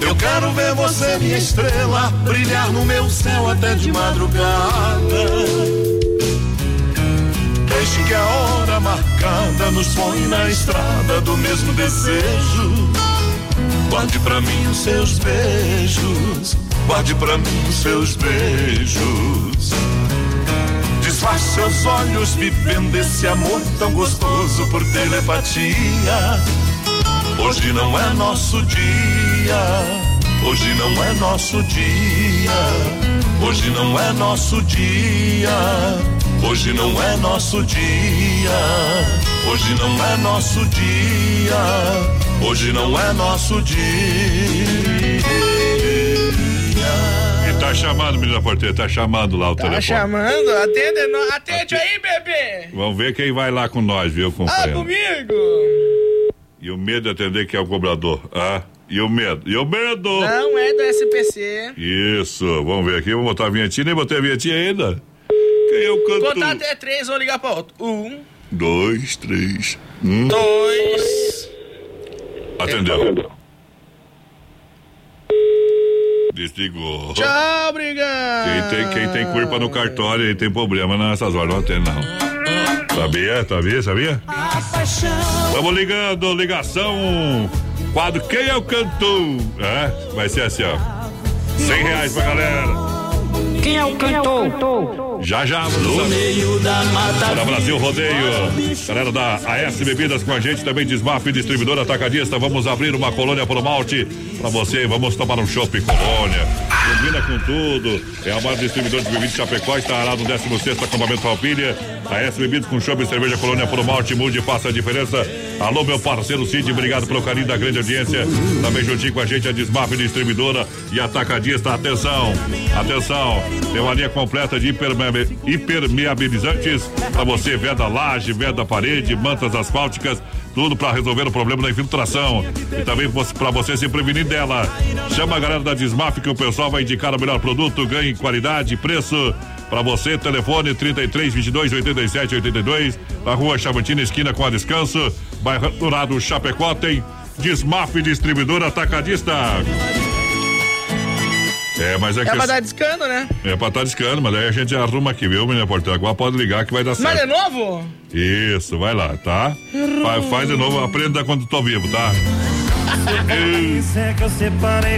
Eu quero ver você, minha estrela, brilhar no meu céu até de madrugada. Deixe que a hora marcada nos põe na estrada do mesmo desejo. Guarde pra mim os seus beijos, guarde pra mim os seus beijos. Desfaz seus olhos vivendo esse amor tão gostoso por telepatia. Hoje não é nosso dia, hoje não é nosso dia, hoje não é nosso dia, hoje não é nosso dia, hoje não é nosso dia, hoje não é nosso dia. E tá chamando, menina porteira, tá chamando lá o Tá telefone. chamando? Atende, no- atende aí, bebê. Vamos ver quem vai lá com nós, viu, Ah, companheiro? comigo. E o medo de atender que é o cobrador. Ah, e o medo? E o medo? Não é do SPC. Isso, vamos ver aqui, vamos botar a vinhetinha, nem botei a vinhetinha ainda. Quem é o cantor? Contar até três, vou ligar pra outro. Um, Dois, três. Hum. dois. Atendeu. Desligou. Tchau, obrigado. Quem tem, quem tem culpa no cartório aí tem problema nessas horas, não atende não. Sabia, sabia, sabia? Vamos ligando, ligação. Quadro Quem é o cantor? É, vai ser assim, ó. Cem reais pra galera. Quem é o cantor? Já já, no meio da mata. Para Brasil Rodeio. Galera da AS Bebidas com a gente, também Desmaf, distribuidora atacadista. Vamos abrir uma colônia pro malte para você. Vamos tomar um chopp colônia. Combina com tudo. É a maior distribuidora de bebidas Chapecó. Estará no 16 acampamento Palpilha. AS Bebidas com chopp e cerveja colônia pro malte. Mude faça a diferença. Alô, meu parceiro Cid, obrigado pelo carinho da grande audiência. Também juntinho com a gente a Desmaf, distribuidora e atacadista. Atenção, atenção. Tem uma linha completa de hiperme- hipermeabilizantes para você, veda laje, veda parede, mantas asfálticas, tudo para resolver o problema da infiltração e também para você se prevenir dela. Chama a galera da Desmaf que o pessoal vai indicar o melhor produto, ganhe qualidade, preço. Para você, telefone 33 22 87 82, na rua Chavantina, esquina com a Descanso, bairro Dourado, Chapecó, tem Desmaf Distribuidora Atacadista. É, mas é É que. pra dar descando, né? É pra estar discando, mas aí a gente arruma aqui, viu, menina porteira? Agora pode ligar que vai dar Mas certo. de novo? Isso, vai lá, tá? Fa- faz de novo, aprenda quando tô vivo, tá?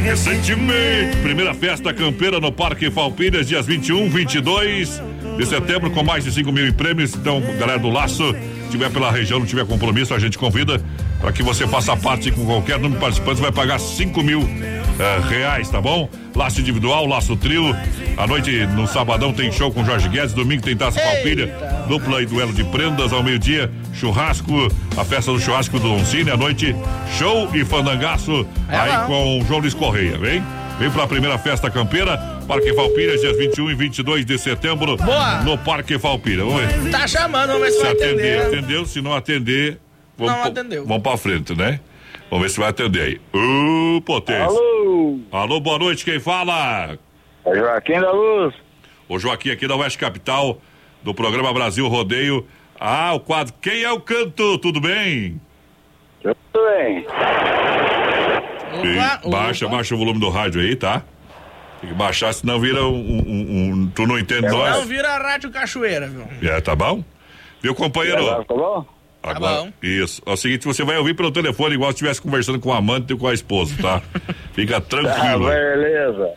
Recentemente, primeira festa campeira no Parque Falpilhas, dias 21, 22 de setembro, com mais de 5 mil em prêmios. Então, galera do Laço, tiver pela região, não tiver compromisso, a gente convida para que você faça parte com qualquer número de participantes, vai pagar 5 mil eh, reais, tá bom? Laço individual, laço trio. À noite, no sabadão, tem show com Jorge Guedes. Domingo tem taça palpilha, dupla e duelo de prendas. Ao meio-dia, churrasco, a festa do churrasco do Doncini. À noite, show e fandangaço. É aí lá. com o João Luiz Correia, vem? Vem pra primeira festa campeira, Parque Falpilhas, dias 21 e 22 de setembro. Boa. No Parque Falpilha. Vamos ver. Tá chamando, vamos ver se Se vai atender, atender. atendeu. Se não atender, vamos, Não pra- atendeu. vamos pra frente, né? Vamos ver se vai atender aí. Ô, potência. Alô? Alô, boa noite, quem fala? É Joaquim da Luz. O Joaquim aqui da Oeste Capital, do programa Brasil Rodeio. Ah, o quadro Quem é o Canto? Tudo bem? Tudo bem. Sim. Baixa, baixa o volume do rádio aí, tá? Tem que baixar, senão vira um. um- um- tu não entende Não nós. vira a Rádio Cachoeira, viu? É, tá bom? Viu, companheiro? Agora ficou bom? Agora, bom. Isso. É o seguinte, você vai ouvir pelo telefone igual se estivesse conversando com o amante e com a esposa, tá? Fica Ah, tranquilo. beleza.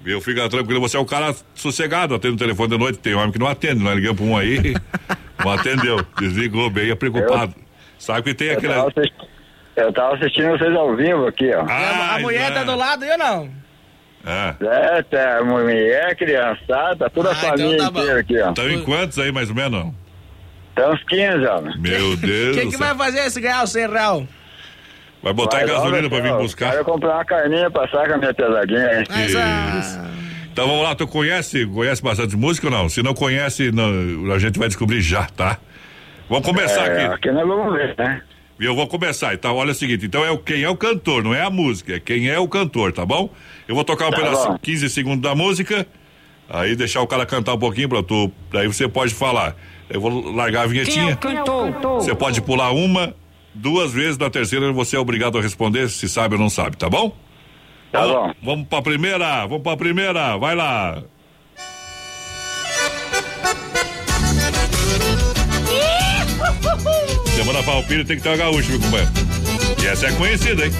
Viu? Fica tranquilo. Você é um cara sossegado, atende o telefone de noite. Tem homem que não atende, nós ligamos pra um aí, não atendeu. Desligou bem, é preocupado. Sabe que tem Eu aquele. eu tava assistindo vocês ao vivo aqui, ó. Ah, a mulher tá do lado eu não. É. É, tá, mulher, criançada, toda a Ah, então família tá bom. inteira aqui, ó. Estão em quantos aí, mais ou menos? Tem uns 15, ó. Meu Deus. Do que céu. vai fazer esse ganhar o 100 real? Vai botar em Vai, gasolina só, vir Eu buscar. quero comprar uma carninha pra passar com a minha pesadinha aí. Mas, ah, Então vamos lá, tu conhece, conhece bastante música ou não? Se não conhece, não, a gente vai descobrir já, tá? Vamos começar É, aqui. aqui nós vamos ver, né? Eu vou começar. Então, olha o seguinte: então é o quem é o cantor, não é a música, é quem é o cantor, tá bom? Eu vou tocar um Tá pedacinho, bom. 15 segundos da música, aí deixar o cara cantar um pouquinho pra tu. Daí você pode falar. Eu vou largar a Quem é vinhetinha. o cantor? Você pode pular uma, duas vezes, na terceira você é obrigado a responder se sabe ou não sabe, tá bom? Tá vamos, bom. Vamos pra primeira, vamos pra primeira, vai lá. Você Chamando a Falpilha tem que ter uma gaúcha, meu companheiro. E essa é conhecida, hein?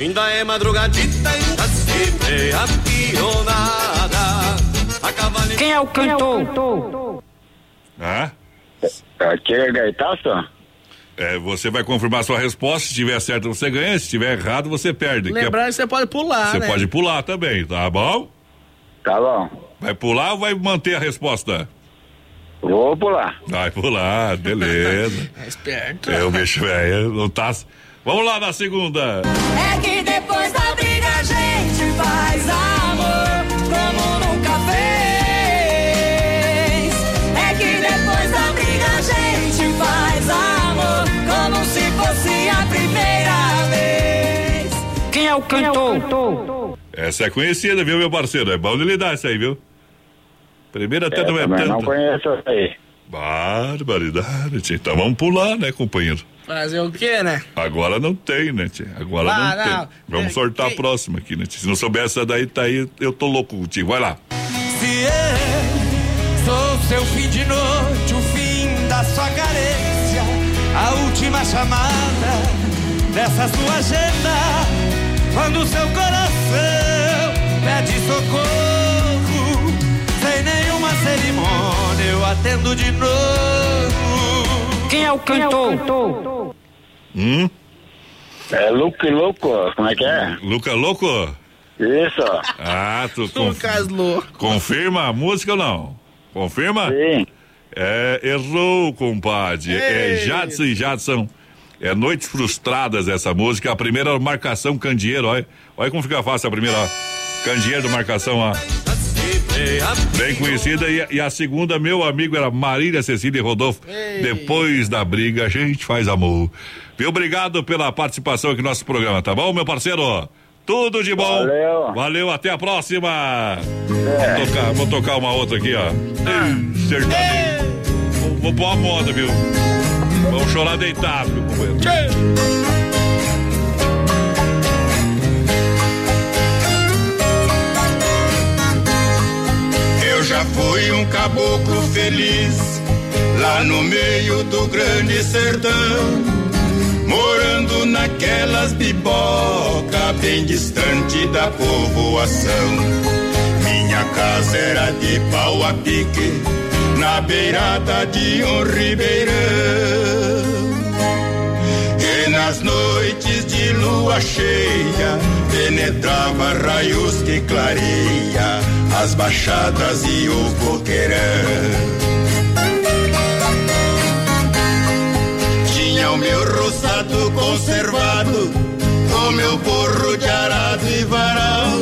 Ainda é madrugadita, ainda se vê a pionada. A cavalinha... Quem é o cantor? Ah? Aqui é gaitaço? É, você vai confirmar sua resposta. Se tiver certo, você ganha. Se tiver errado, você perde. Lembrando que você pode pular, Você né? pode pular também, tá bom? Tá bom. Vai pular ou vai manter a resposta? Vou pular. Vai pular, beleza. É esperto. Eu, bicho, velho, não tá. Vamos lá na segunda. É que depois da briga a gente faz amor como nunca fez. É que depois da briga a gente faz amor como se fosse a primeira vez. Quem é o cantor? Essa é conhecida, viu, meu parceiro? É bom de lidar isso aí, viu? Primeiro até É, não é também não tanto. conheço aí. Barbaridade, tia. Então vamos pular, né, companheiro? Fazer o quê, né? Agora não tem, né, tia? Agora Ah, não, não. tem. Vamos sortar a próxima aqui, né, tia? Se não souber essa daí, tá aí, eu tô louco contigo. Vai lá. Se eu sou seu fim de noite, o fim da sua carência, a última chamada dessa sua agenda, quando seu coração pede socorro, sem nenhuma cerimônia, eu atendo de novo. Quem é o cantor? Hum? É Luke Louco, como é que é? Luca Louco? Isso. Ah, tu conf... Lucas Louco. confirma a música ou não? Confirma? Sim. É, errou, compadre. É Ei. Jadson e Jadson. É Noites Frustradas essa música. A primeira marcação Candeeiro, olha. Olha como fica fácil a primeira, ó. Candeeiro marcação, ó. Bem conhecida. E, e a segunda, meu amigo, era Marília Cecília e Rodolfo. Depois da briga, a gente faz amor. Viu? Obrigado pela participação aqui no nosso programa, tá bom, meu parceiro? Tudo de bom. Valeu. Valeu, até a próxima. Vou, tocar, vou tocar uma outra aqui, ó. Ei, sertanejo. Vou, vou pôr a moda, viu? Vamos chorar deitado, meu companheiro. Fui um caboclo feliz lá no meio do grande sertão, morando naquelas biboca bem distante da povoação. Minha casa era de pau a pique na beirada de um ribeirão. E nas noites de lua cheia penetrava raios que clareia as baixadas e o coqueirão. Tinha o meu roçado conservado, o meu burro de arado e varal,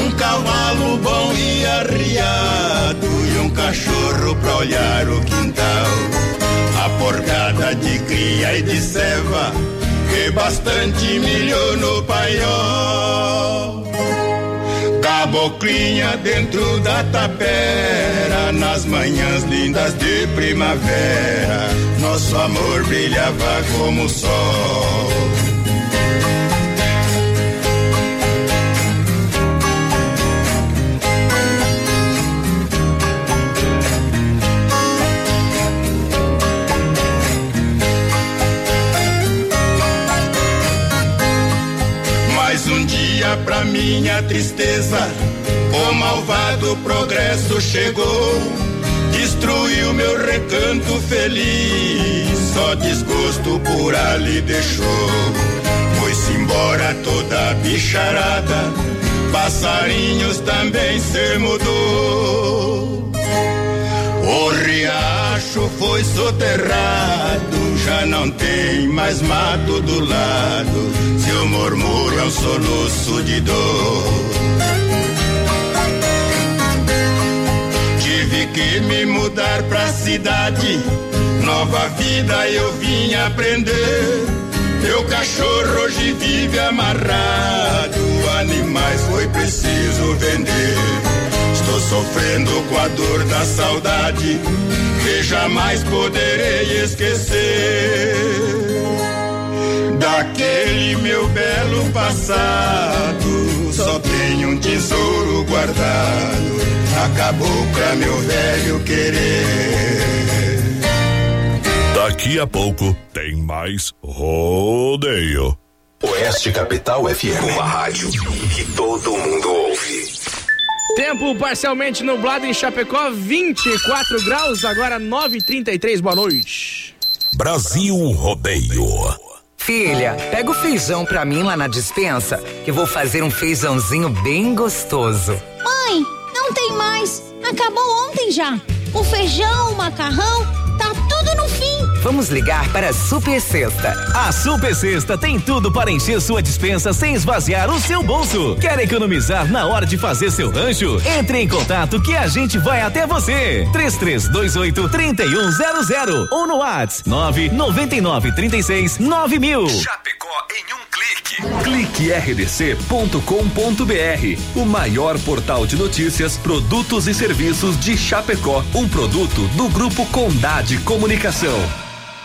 um cavalo bom e arriado e um cachorro pra olhar o quintal. A porcada de cria e de ceva bastante milho no paiol. Caboclinha dentro da tapera, nas manhãs lindas de primavera, nosso amor brilhava como o sol. Pra minha tristeza, o malvado progresso chegou, destruiu meu recanto feliz, só desgosto por ali deixou. Foi-se embora toda a bicharada, passarinhos também se mudou. O riacho foi soterrado, já não tem mais mato do lado. Seu murmúrio é um soluço de dor. Tive que me mudar pra cidade, nova vida eu vim aprender. Meu cachorro hoje vive amarrado, animais foi preciso vender. Estou sofrendo com a dor da saudade que jamais poderei esquecer. Da daquele meu belo passado. Só tenho um tesouro guardado. Acabou pra meu velho querer. Daqui a pouco tem mais rodeio. Oeste Capital FM, uma rádio que todo mundo ouve. Tempo parcialmente nublado em Chapecó, 24 graus, agora 9h33. Boa noite. Brasil Rodeio. Filha, pega o feijão pra mim lá na dispensa, que eu vou fazer um feijãozinho bem gostoso. Mãe, não tem mais. Acabou ontem já. O feijão, o macarrão, Vamos ligar para a Super Sexta. A Super Sexta tem tudo para encher sua dispensa sem esvaziar o seu bolso. Quer economizar na hora de fazer seu rancho? Entre em contato que a gente vai até você. 3328 3100 ou no WhatsApp 999 36 9000. Chapecó em um clique. Clique rdc.com.br, o maior portal de notícias, produtos e serviços de Chapecó, um produto do grupo Condade Comunicação.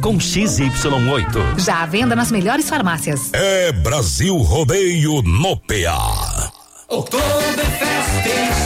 com XY8. Já à venda nas melhores farmácias. É Brasil Rodeio no PA. Oktoberfest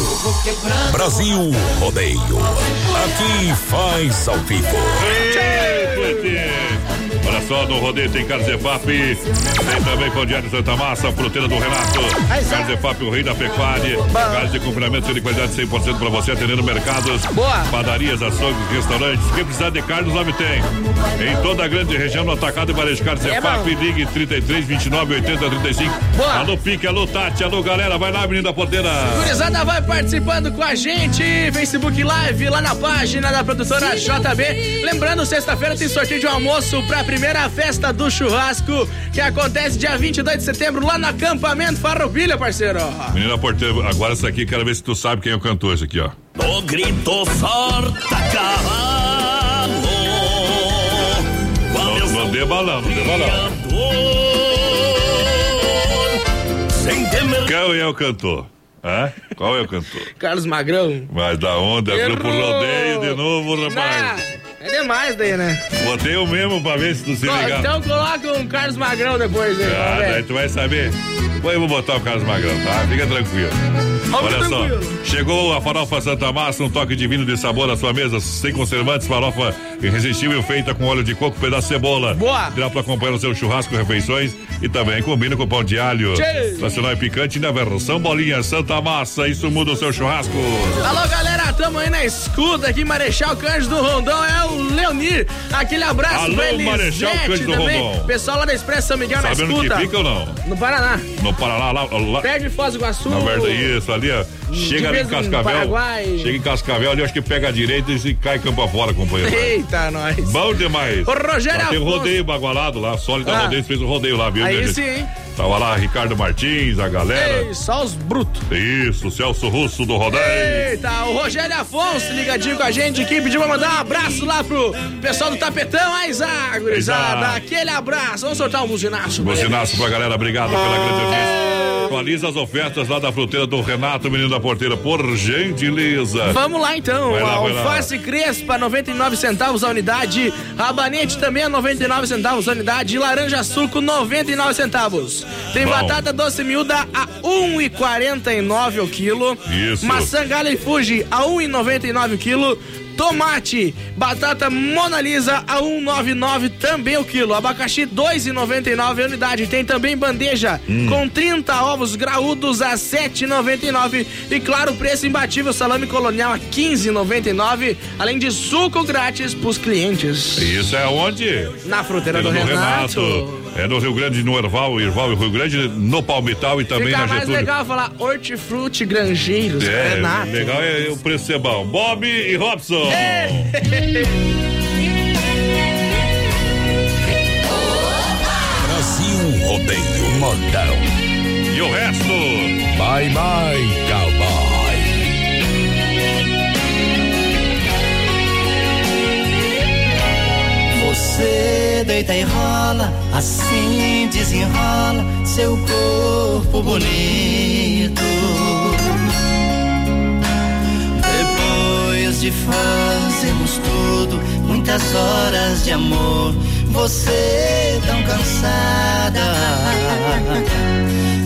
Brasil Rodeio. Aqui faz ao vivo. Olha só, no rodeio tem Carlos Efap, tem também Pão Diário Santa Massa, fruteira do Renato. Carlos Efap, o rei da pecuária. Carlos de confinamento de qualidade 100% para você, atendendo mercados, padarias, açougues, restaurantes. Quem precisar de Carlos, lá me tem. Em toda a grande região, no atacado e varejo Carlos É ligue 33 29 80 35. Alô, Pique, alô, Tati, alô, galera, vai lá, menina Podeira. Gurizada vai participando com a gente, Facebook Live, lá na página da produtora JB. Lembrando, sexta-feira tem sorteio de um almoço pra primeira festa do churrasco, que acontece dia 22 de setembro, lá no acampamento Farroupilha, parceiro. Menina Porteira, agora essa aqui, quero ver se tu sabe quem é o cantor, esse aqui, ó. No grito sorta cavalo. Não, não dê balão, não dê balão. Qual é o cantor? Hã? Qual é o cantor? Carlos Magrão. Mas da onda, é Errou. grupo rodeio de novo, rapaz. É demais daí, né? Botei o mesmo pra ver se tu se Co- ligar. Então coloca um Carlos Magrão depois aí. Ah, daí tu vai saber. Bom, eu vou botar o Carlos Magrão, tá? Fica tranquilo. Vamos Olha só, tranquilo. chegou a farofa Santa Massa, um toque divino de sabor na sua mesa, sem conservantes, farofa irresistível feita com óleo de coco, pedaço de cebola. Boa! Dá pra acompanhar o seu churrasco, refeições e também combina com pão de alho. Tchê! Nacional e picante na versão bolinha Santa Massa, isso muda o seu churrasco. Alô, galera, tamo aí na escuta aqui, Marechal Cândido do Rondon, é o Leonir. Aquele abraço Alô, pra Elisete Marechal Cândido também. Rondon. Pessoal lá da Expresso São Miguel Sabe na escuta. que fica ou não? No Paraná. No Paraná, lá, lá, Perto de Foz do Iguaçu. Na verdade, isso, ali, ó. Chega ali em Cascavel. Paraguai. Chega em Cascavel ali, acho que pega a direita e cai campo afora, companheiro. Eita, nós. Bom demais. Ô, Rogério Lá tem um Afonso. rodeio bagualado lá, sólida Ah. rodeio, fez um rodeio lá, viu? Aí sim, hein? Tava lá Ricardo Martins, a galera. Ei, só os brutos. Isso, Celso Russo do rodeio. Eita, o Rogério Afonso ligadinho com a gente aqui, pediu pra mandar um abraço lá pro pessoal do Tapetão, Aizá, gurizada, Aizá. aquele abraço. Vamos soltar um buzinaço. Buzinaço pra galera, obrigado pela grande audiência. Atualiza as ofertas lá da fruteira do Renato, menino da porteira, por gentileza. Vamos lá então, Vai lá, vai lá. alface crespa 99 centavos a unidade, rabanete também a 99 centavos a unidade laranja suco 99 centavos. Tem Bom. batata doce miúda a 1,49 o quilo. Isso. Maçã galha e fuji a 1,99 o quilo. Tomate, batata Mona Lisa a 1,99 também o quilo. Abacaxi 2,99 a unidade. Tem também bandeja Hum. com 30 ovos graúdos a 7,99 e claro, preço imbatível salame colonial a 15,99, além de suco grátis pros clientes. Isso é onde? Na fruteira É do no Renato. É no Rio Grande, no Erval, Erval e Rio Grande, no Palmital e também Fica na mais Getúlio. legal falar hortifruti granjeiros, É, Renato. legal é o preço ser bom. Bob e Robson. Brasil Rodeio Modão. E o resto? Bye bye, cowboy. Deita e rola, assim desenrola seu corpo bonito. Depois de fazermos tudo, muitas horas de amor, você tão cansada.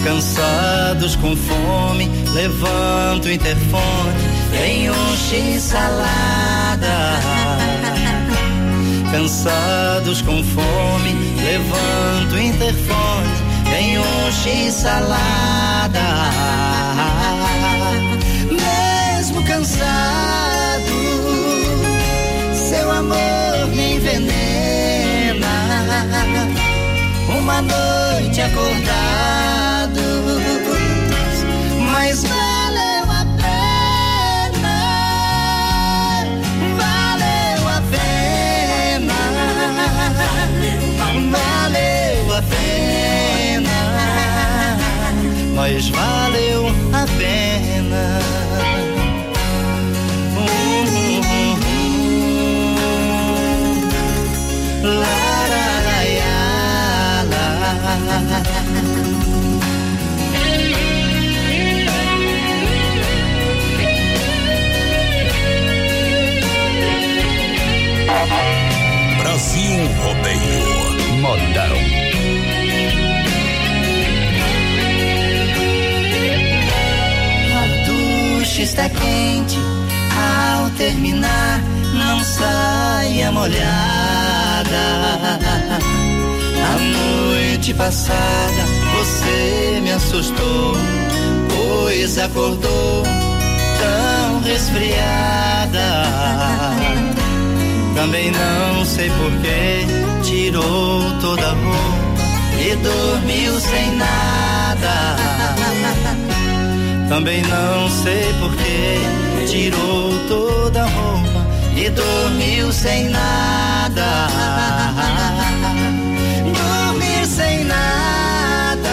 Cansados com fome, levanta o interfone, tem um X salada. Cansados com fome, levanto o interfone, tem X salada. Mesmo cansado, seu amor me envenena. Uma noite acordados, Mas valeu a pena. La, la, la, terminar, não saia molhada. A noite passada você me assustou, pois acordou tão resfriada. Também não sei porquê, tirou toda a roupa e dormiu sem nada. Também não sei porquê, tirou toda a roupa e dormiu sem nada. Dormir sem nada,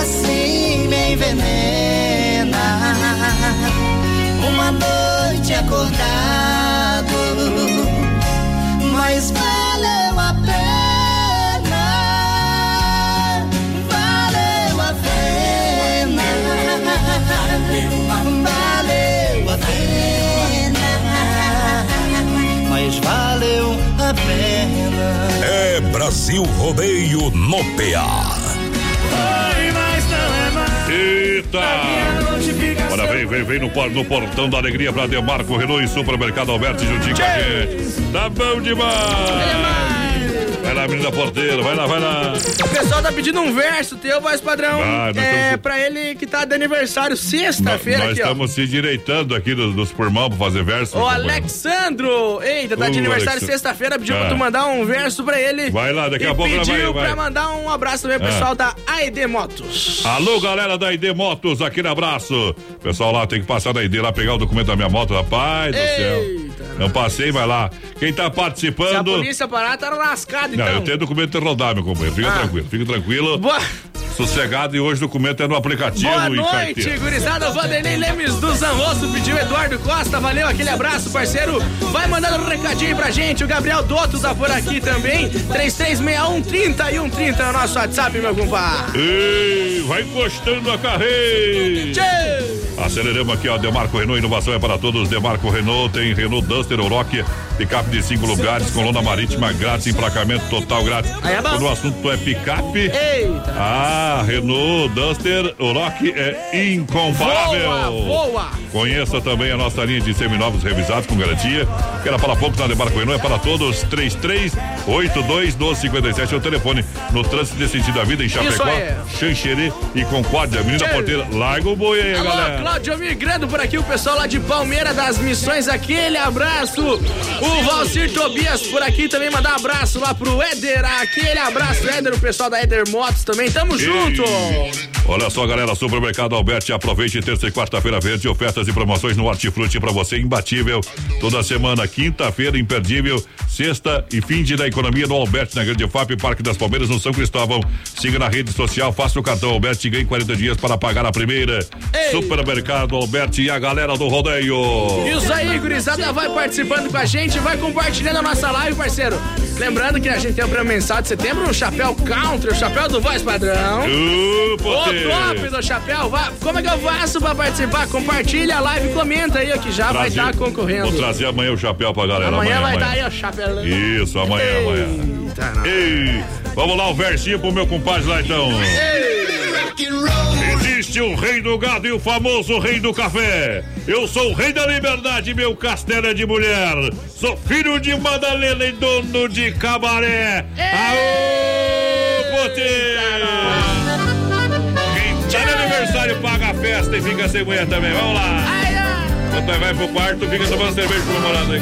assim me envenena. Uma noite acordado, mas valeu a pena. Valeu a pena. Favela. É Brasil Rodeio no PA. Oi, mas não é mais. Eita! Olha, vem, vem, vem no, no portão da alegria pra Demarco Renault e Supermercado Alberto juntinho com a gente. Tá bom demais! Vai lá, menina porteira, vai lá, vai lá. O pessoal tá pedindo um verso teu, voz padrão. Vai, é, estamos- pra ele que tá de aniversário sexta-feira Nós aqui, ó. estamos se direitando aqui dos, dos pulmão pra fazer verso. Ô, Alexandro! Eita, tá de Ô, aniversário sexta-feira, pediu Ah. pra tu mandar um verso pra ele. Vai lá, daqui a pouco pediu vai- vai. pra mandar um abraço também pro Ah. pessoal da AED Motos. Alô, galera da ID Motos, aquele abraço. Pessoal lá tem que passar da ID lá, pegar o documento da minha moto, rapaz do céu. Não passei, vai lá. Quem tá Se a participando. polícia parar, tá lascado, então. Não, eu tenho documento de rodar, meu companheiro. Fica Ah. tranquilo, fica tranquilo. Boa, Sossegado e hoje o documento é no aplicativo boa noite, gurizada. Vanderlei Lemes do Zanrosso pediu Eduardo Costa. Valeu, aquele abraço, parceiro. Vai mandando um recadinho pra gente. O Gabriel Dotto tá por aqui também. 336130 e 130 é o nosso WhatsApp, meu compadre. Ei, vai encostando a carreira. Aceleramos aqui, ó. Demarco Renault, inovação é para todos. Demarco Renault tem Renault Duster Oroch, picape de cinco lugares, com lona marítima grátis, emplacamento total grátis. Aí é bom. Quando o assunto é picape. Eita. Ah, Renault Duster Oroch é incomparável. Voa, voa. Conheça também a nossa linha de seminovos revisados com garantia. Que era para pouco na Demarco Renault, é para todos. 3382 1257 é o telefone. No trânsito desse sentido da vida em Chapecó. Xanxerê e Concórdia. Menina Tchê. Porteira, larga o boi aí, Alô, galera. Cláudio migrando por aqui, o pessoal lá de Palmeira das Missões, aquele abraço. O Valcir Tobias por aqui também mandar um abraço lá pro Éder, aquele abraço, Éder, o pessoal da Éder Motos também, tamo junto. Olha só, galera, Supermercado Alberti, aproveite terça e quarta-feira verde, ofertas e promoções no Hortifruti pra você imbatível. Toda semana, quinta-feira, imperdível, sexta e fim de da economia no Alberti, na Grande FAP, Parque das Palmeiras, no São Cristóvão. Siga na rede social, faça o cartão Alberti e ganhe 40 dias para pagar a primeira. Supermercado Alberti e a galera do rodeio. Isso aí, gurizada, vai participando com a gente, vai compartilhando a nossa live, parceiro. Lembrando que a gente tem o prêmio mensal de setembro, o chapéu country, o chapéu do voz padrão. Ô, O Potter. top do chapéu, vai, como é que eu faço pra participar? Compartilha a live, comenta aí, ó, que já vai Trazer- estar concorrendo. Vou trazer amanhã o chapéu pra galera. Amanhã, vai amanhã. dar aí o chapéu. Isso, amanhã, amanhã. Ei, vamos lá, o versinho pro meu compadre lá então. Existe o rei do gado e o famoso rei do café. Eu sou o rei da liberdade, meu castelo é de mulher. Sou filho de Madalena e dono de cabaré. Aô, Poter! Paga a festa e fica sem mulher também. Vamos lá. Quando nós vai pro quarto, fica tomando cerveja com o namorado aí.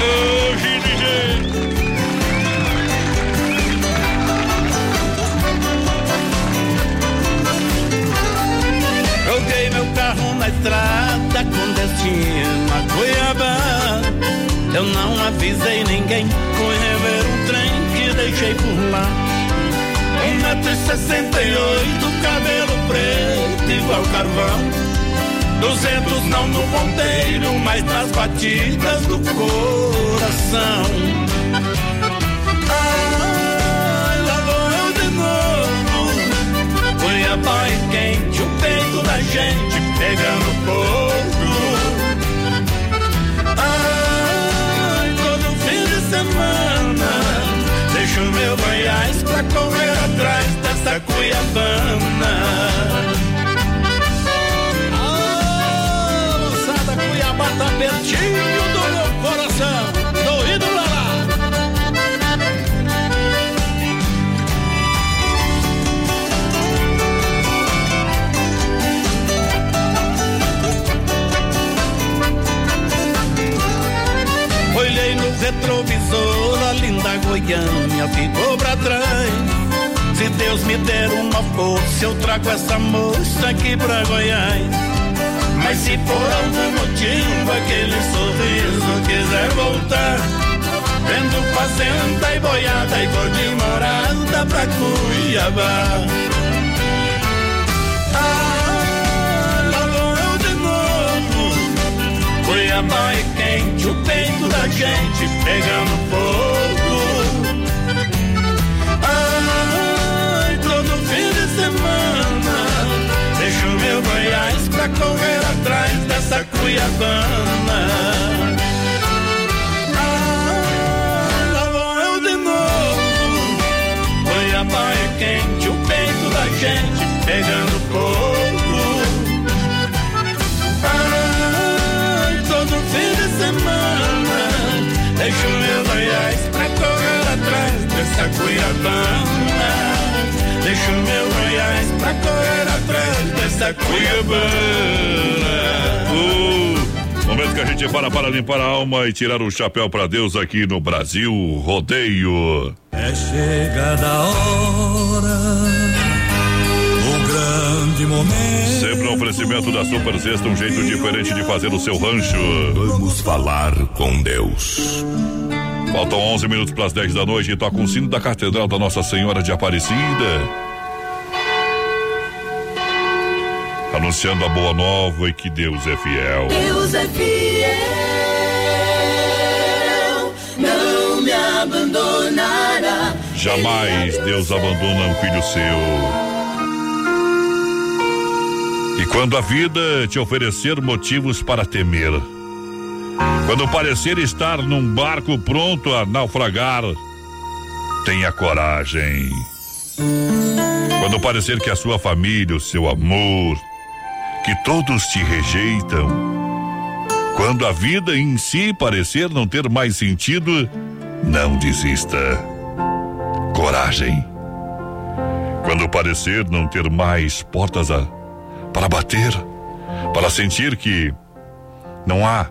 Ô, GNG. Joguei meu carro na estrada com destino a Cuiabá. Eu não avisei ninguém, fui rever um trem que deixei por lá. Metro e sessenta e oito, cabelo preto igual carvão. Duzentos não no ponteiro, mas nas batidas do coração. Ai, lá vou eu de novo. Cuiabá e quente, o peito da gente pegando fogo. Dessa Cuiabana. Ah, moçada, Cuiabá tá pertinho do meu coração, do ídolo lá. Olhei no retrovisor, a linda Goiânia ficou pra trás. Deus me der uma força, eu trago essa moça aqui pra Goiás. Mas se por algum motivo aquele sorriso quiser voltar, vendo fazenda e boiada e vou de morada pra Cuiabá. Ah, lá vou eu de novo. Cuiabá é quente, o peito da gente pegando fogo. pra correr atrás dessa cuiabana. Ah, lá eu de novo. Cuiabá é quente, o peito da gente pegando fogo. Ai, todo fim de semana. Deixo meu Goiás pra correr atrás dessa cuiabana. Cuiabana. Deixo meu Goiás pra correr atrás dessa Cuiabana. Uh, momento que a gente para para limpar a alma e tirar o chapéu para Deus aqui no Brasil Rodeio. É chegada a hora, o grande momento. Sempre um oferecimento da Super Sexta, um jeito diferente de fazer o seu rancho. Vamos falar com Deus. Faltam 11 minutos para as 10 da noite e toca o sino da Catedral da Nossa Senhora de Aparecida. Anunciando a boa nova e que Deus é fiel. Deus é fiel, não me abandonará. Jamais Deus abandona um filho seu. E quando a vida te oferecer motivos para temer, quando parecer estar num barco pronto a naufragar, tenha coragem. Quando parecer que a sua família, o seu amor, que todos te rejeitam, quando a vida em si parecer não ter mais sentido, não desista. Coragem. Quando parecer não ter mais portas a, para bater, para sentir que não há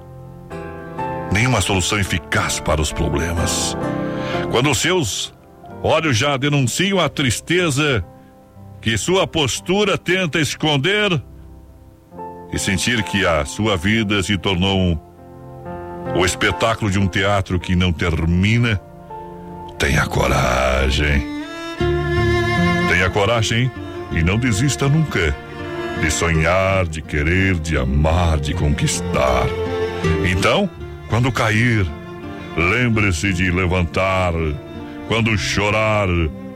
nenhuma solução eficaz para os problemas. Quando os seus olhos já denunciam a tristeza que sua postura tenta esconder e sentir que a sua vida se tornou o espetáculo de um teatro que não termina, tenha coragem. Tenha coragem e não desista nunca de sonhar, de querer, de amar, de conquistar. Então, quando cair, lembre-se de levantar. Quando chorar,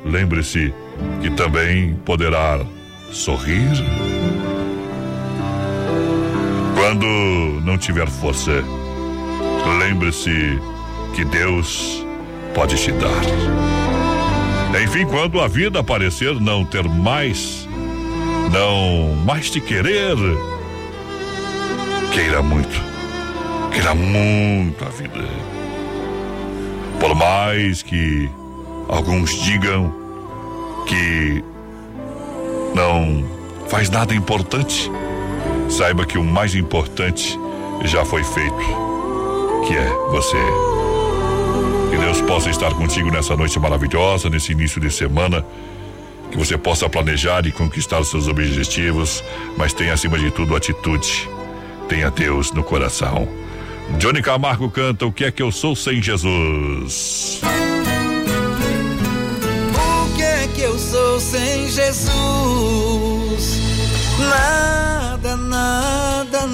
lembre-se que também poderá sorrir. Quando não tiver força, lembre-se que Deus pode te dar. Enfim, quando a vida parecer não ter mais, não mais te querer, queira muito, queira muito a vida. Por mais que alguns digam que não faz nada importante, saiba que o mais importante já foi feito, que é você. Que Deus possa estar contigo nessa noite maravilhosa, nesse início de semana. Que você possa planejar e conquistar os seus objetivos, mas tenha acima de tudo atitude. Tenha Deus no coração. Johnny Camargo canta O que é que eu sou sem Jesus? O que é que eu sou sem Jesus? Nada,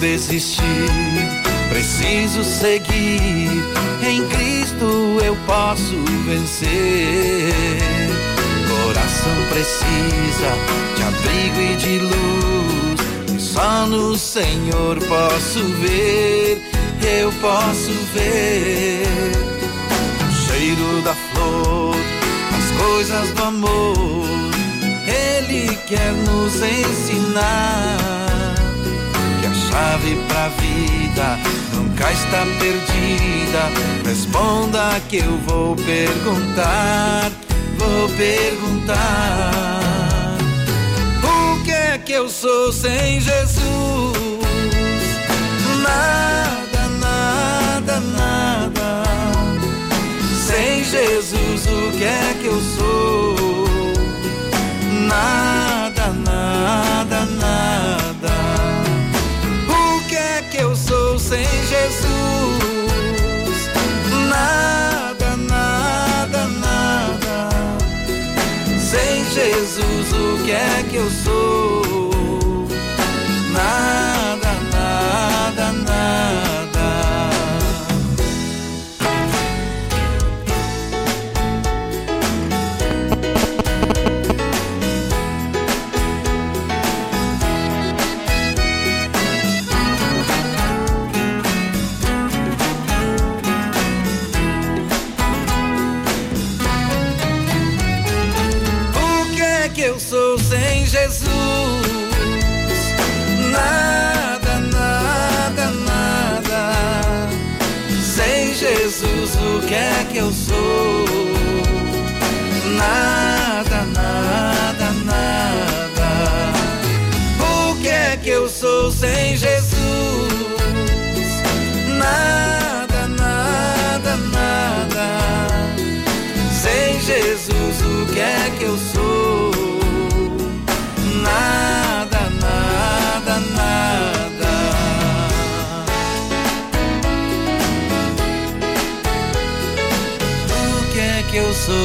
Desistir, preciso seguir. Em Cristo eu posso vencer. Coração precisa de abrigo e de luz. E só no Senhor posso ver, eu posso ver. O cheiro da flor, as coisas do amor. Ele quer nos ensinar chave pra vida nunca está perdida. Responda que eu vou perguntar, vou perguntar. O que é que eu sou sem Jesus? Nada, nada, nada. Sem Jesus, o que é que eu sou? Nada, nada, nada. Sem Jesus? Nada, nada, nada. Sem Jesus, o que é que eu sou? Nada, nada, nada. O que é que eu sou sem Jesus?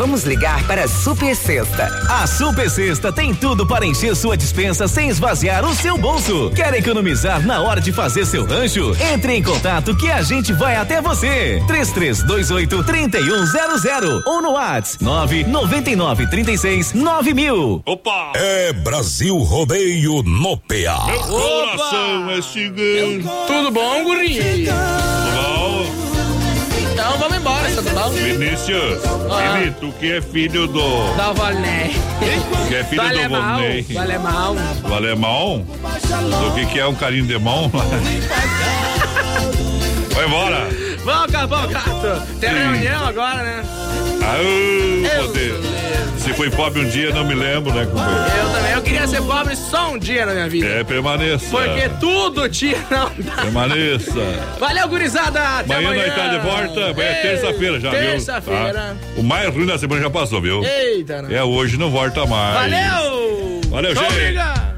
Vamos ligar para a Super Sexta. A Super Sexta tem tudo para encher sua dispensa sem esvaziar o seu bolso. Quer economizar na hora de fazer seu rancho? Entre em contato que a gente vai até você. 3328 3100 ou no WhatsApp 999 36 9000. Opa! É Brasil Rodeio no PA. Meu coração é gigante. Tudo bom, guri? Vamos embora, tá tudo bom? Vinícius, Ah. Vini, tu que é filho do. Da Valné. Que é filho Do do. Volney. Do alemão. Do alemão? Do que, que é um carinho de mão? Vai embora. Vamos, acabou, gato. Tem Sim. reunião agora, né? Aô, poder. Se foi pobre um dia, não me lembro, né, companheiro? Eu também. Eu queria ser pobre só um dia na minha vida. É, permaneça. Porque tudo tinha não dá. Permaneça. Valeu, gurizada. Até Amanhã amanhã. nós tá de volta. Amanhã é Ei, terça-feira já, viu? Terça-feira. Tá? O mais ruim da semana já passou, viu? Eita, né? É hoje, não volta mais. Valeu! Valeu, Tchau, gente. briga!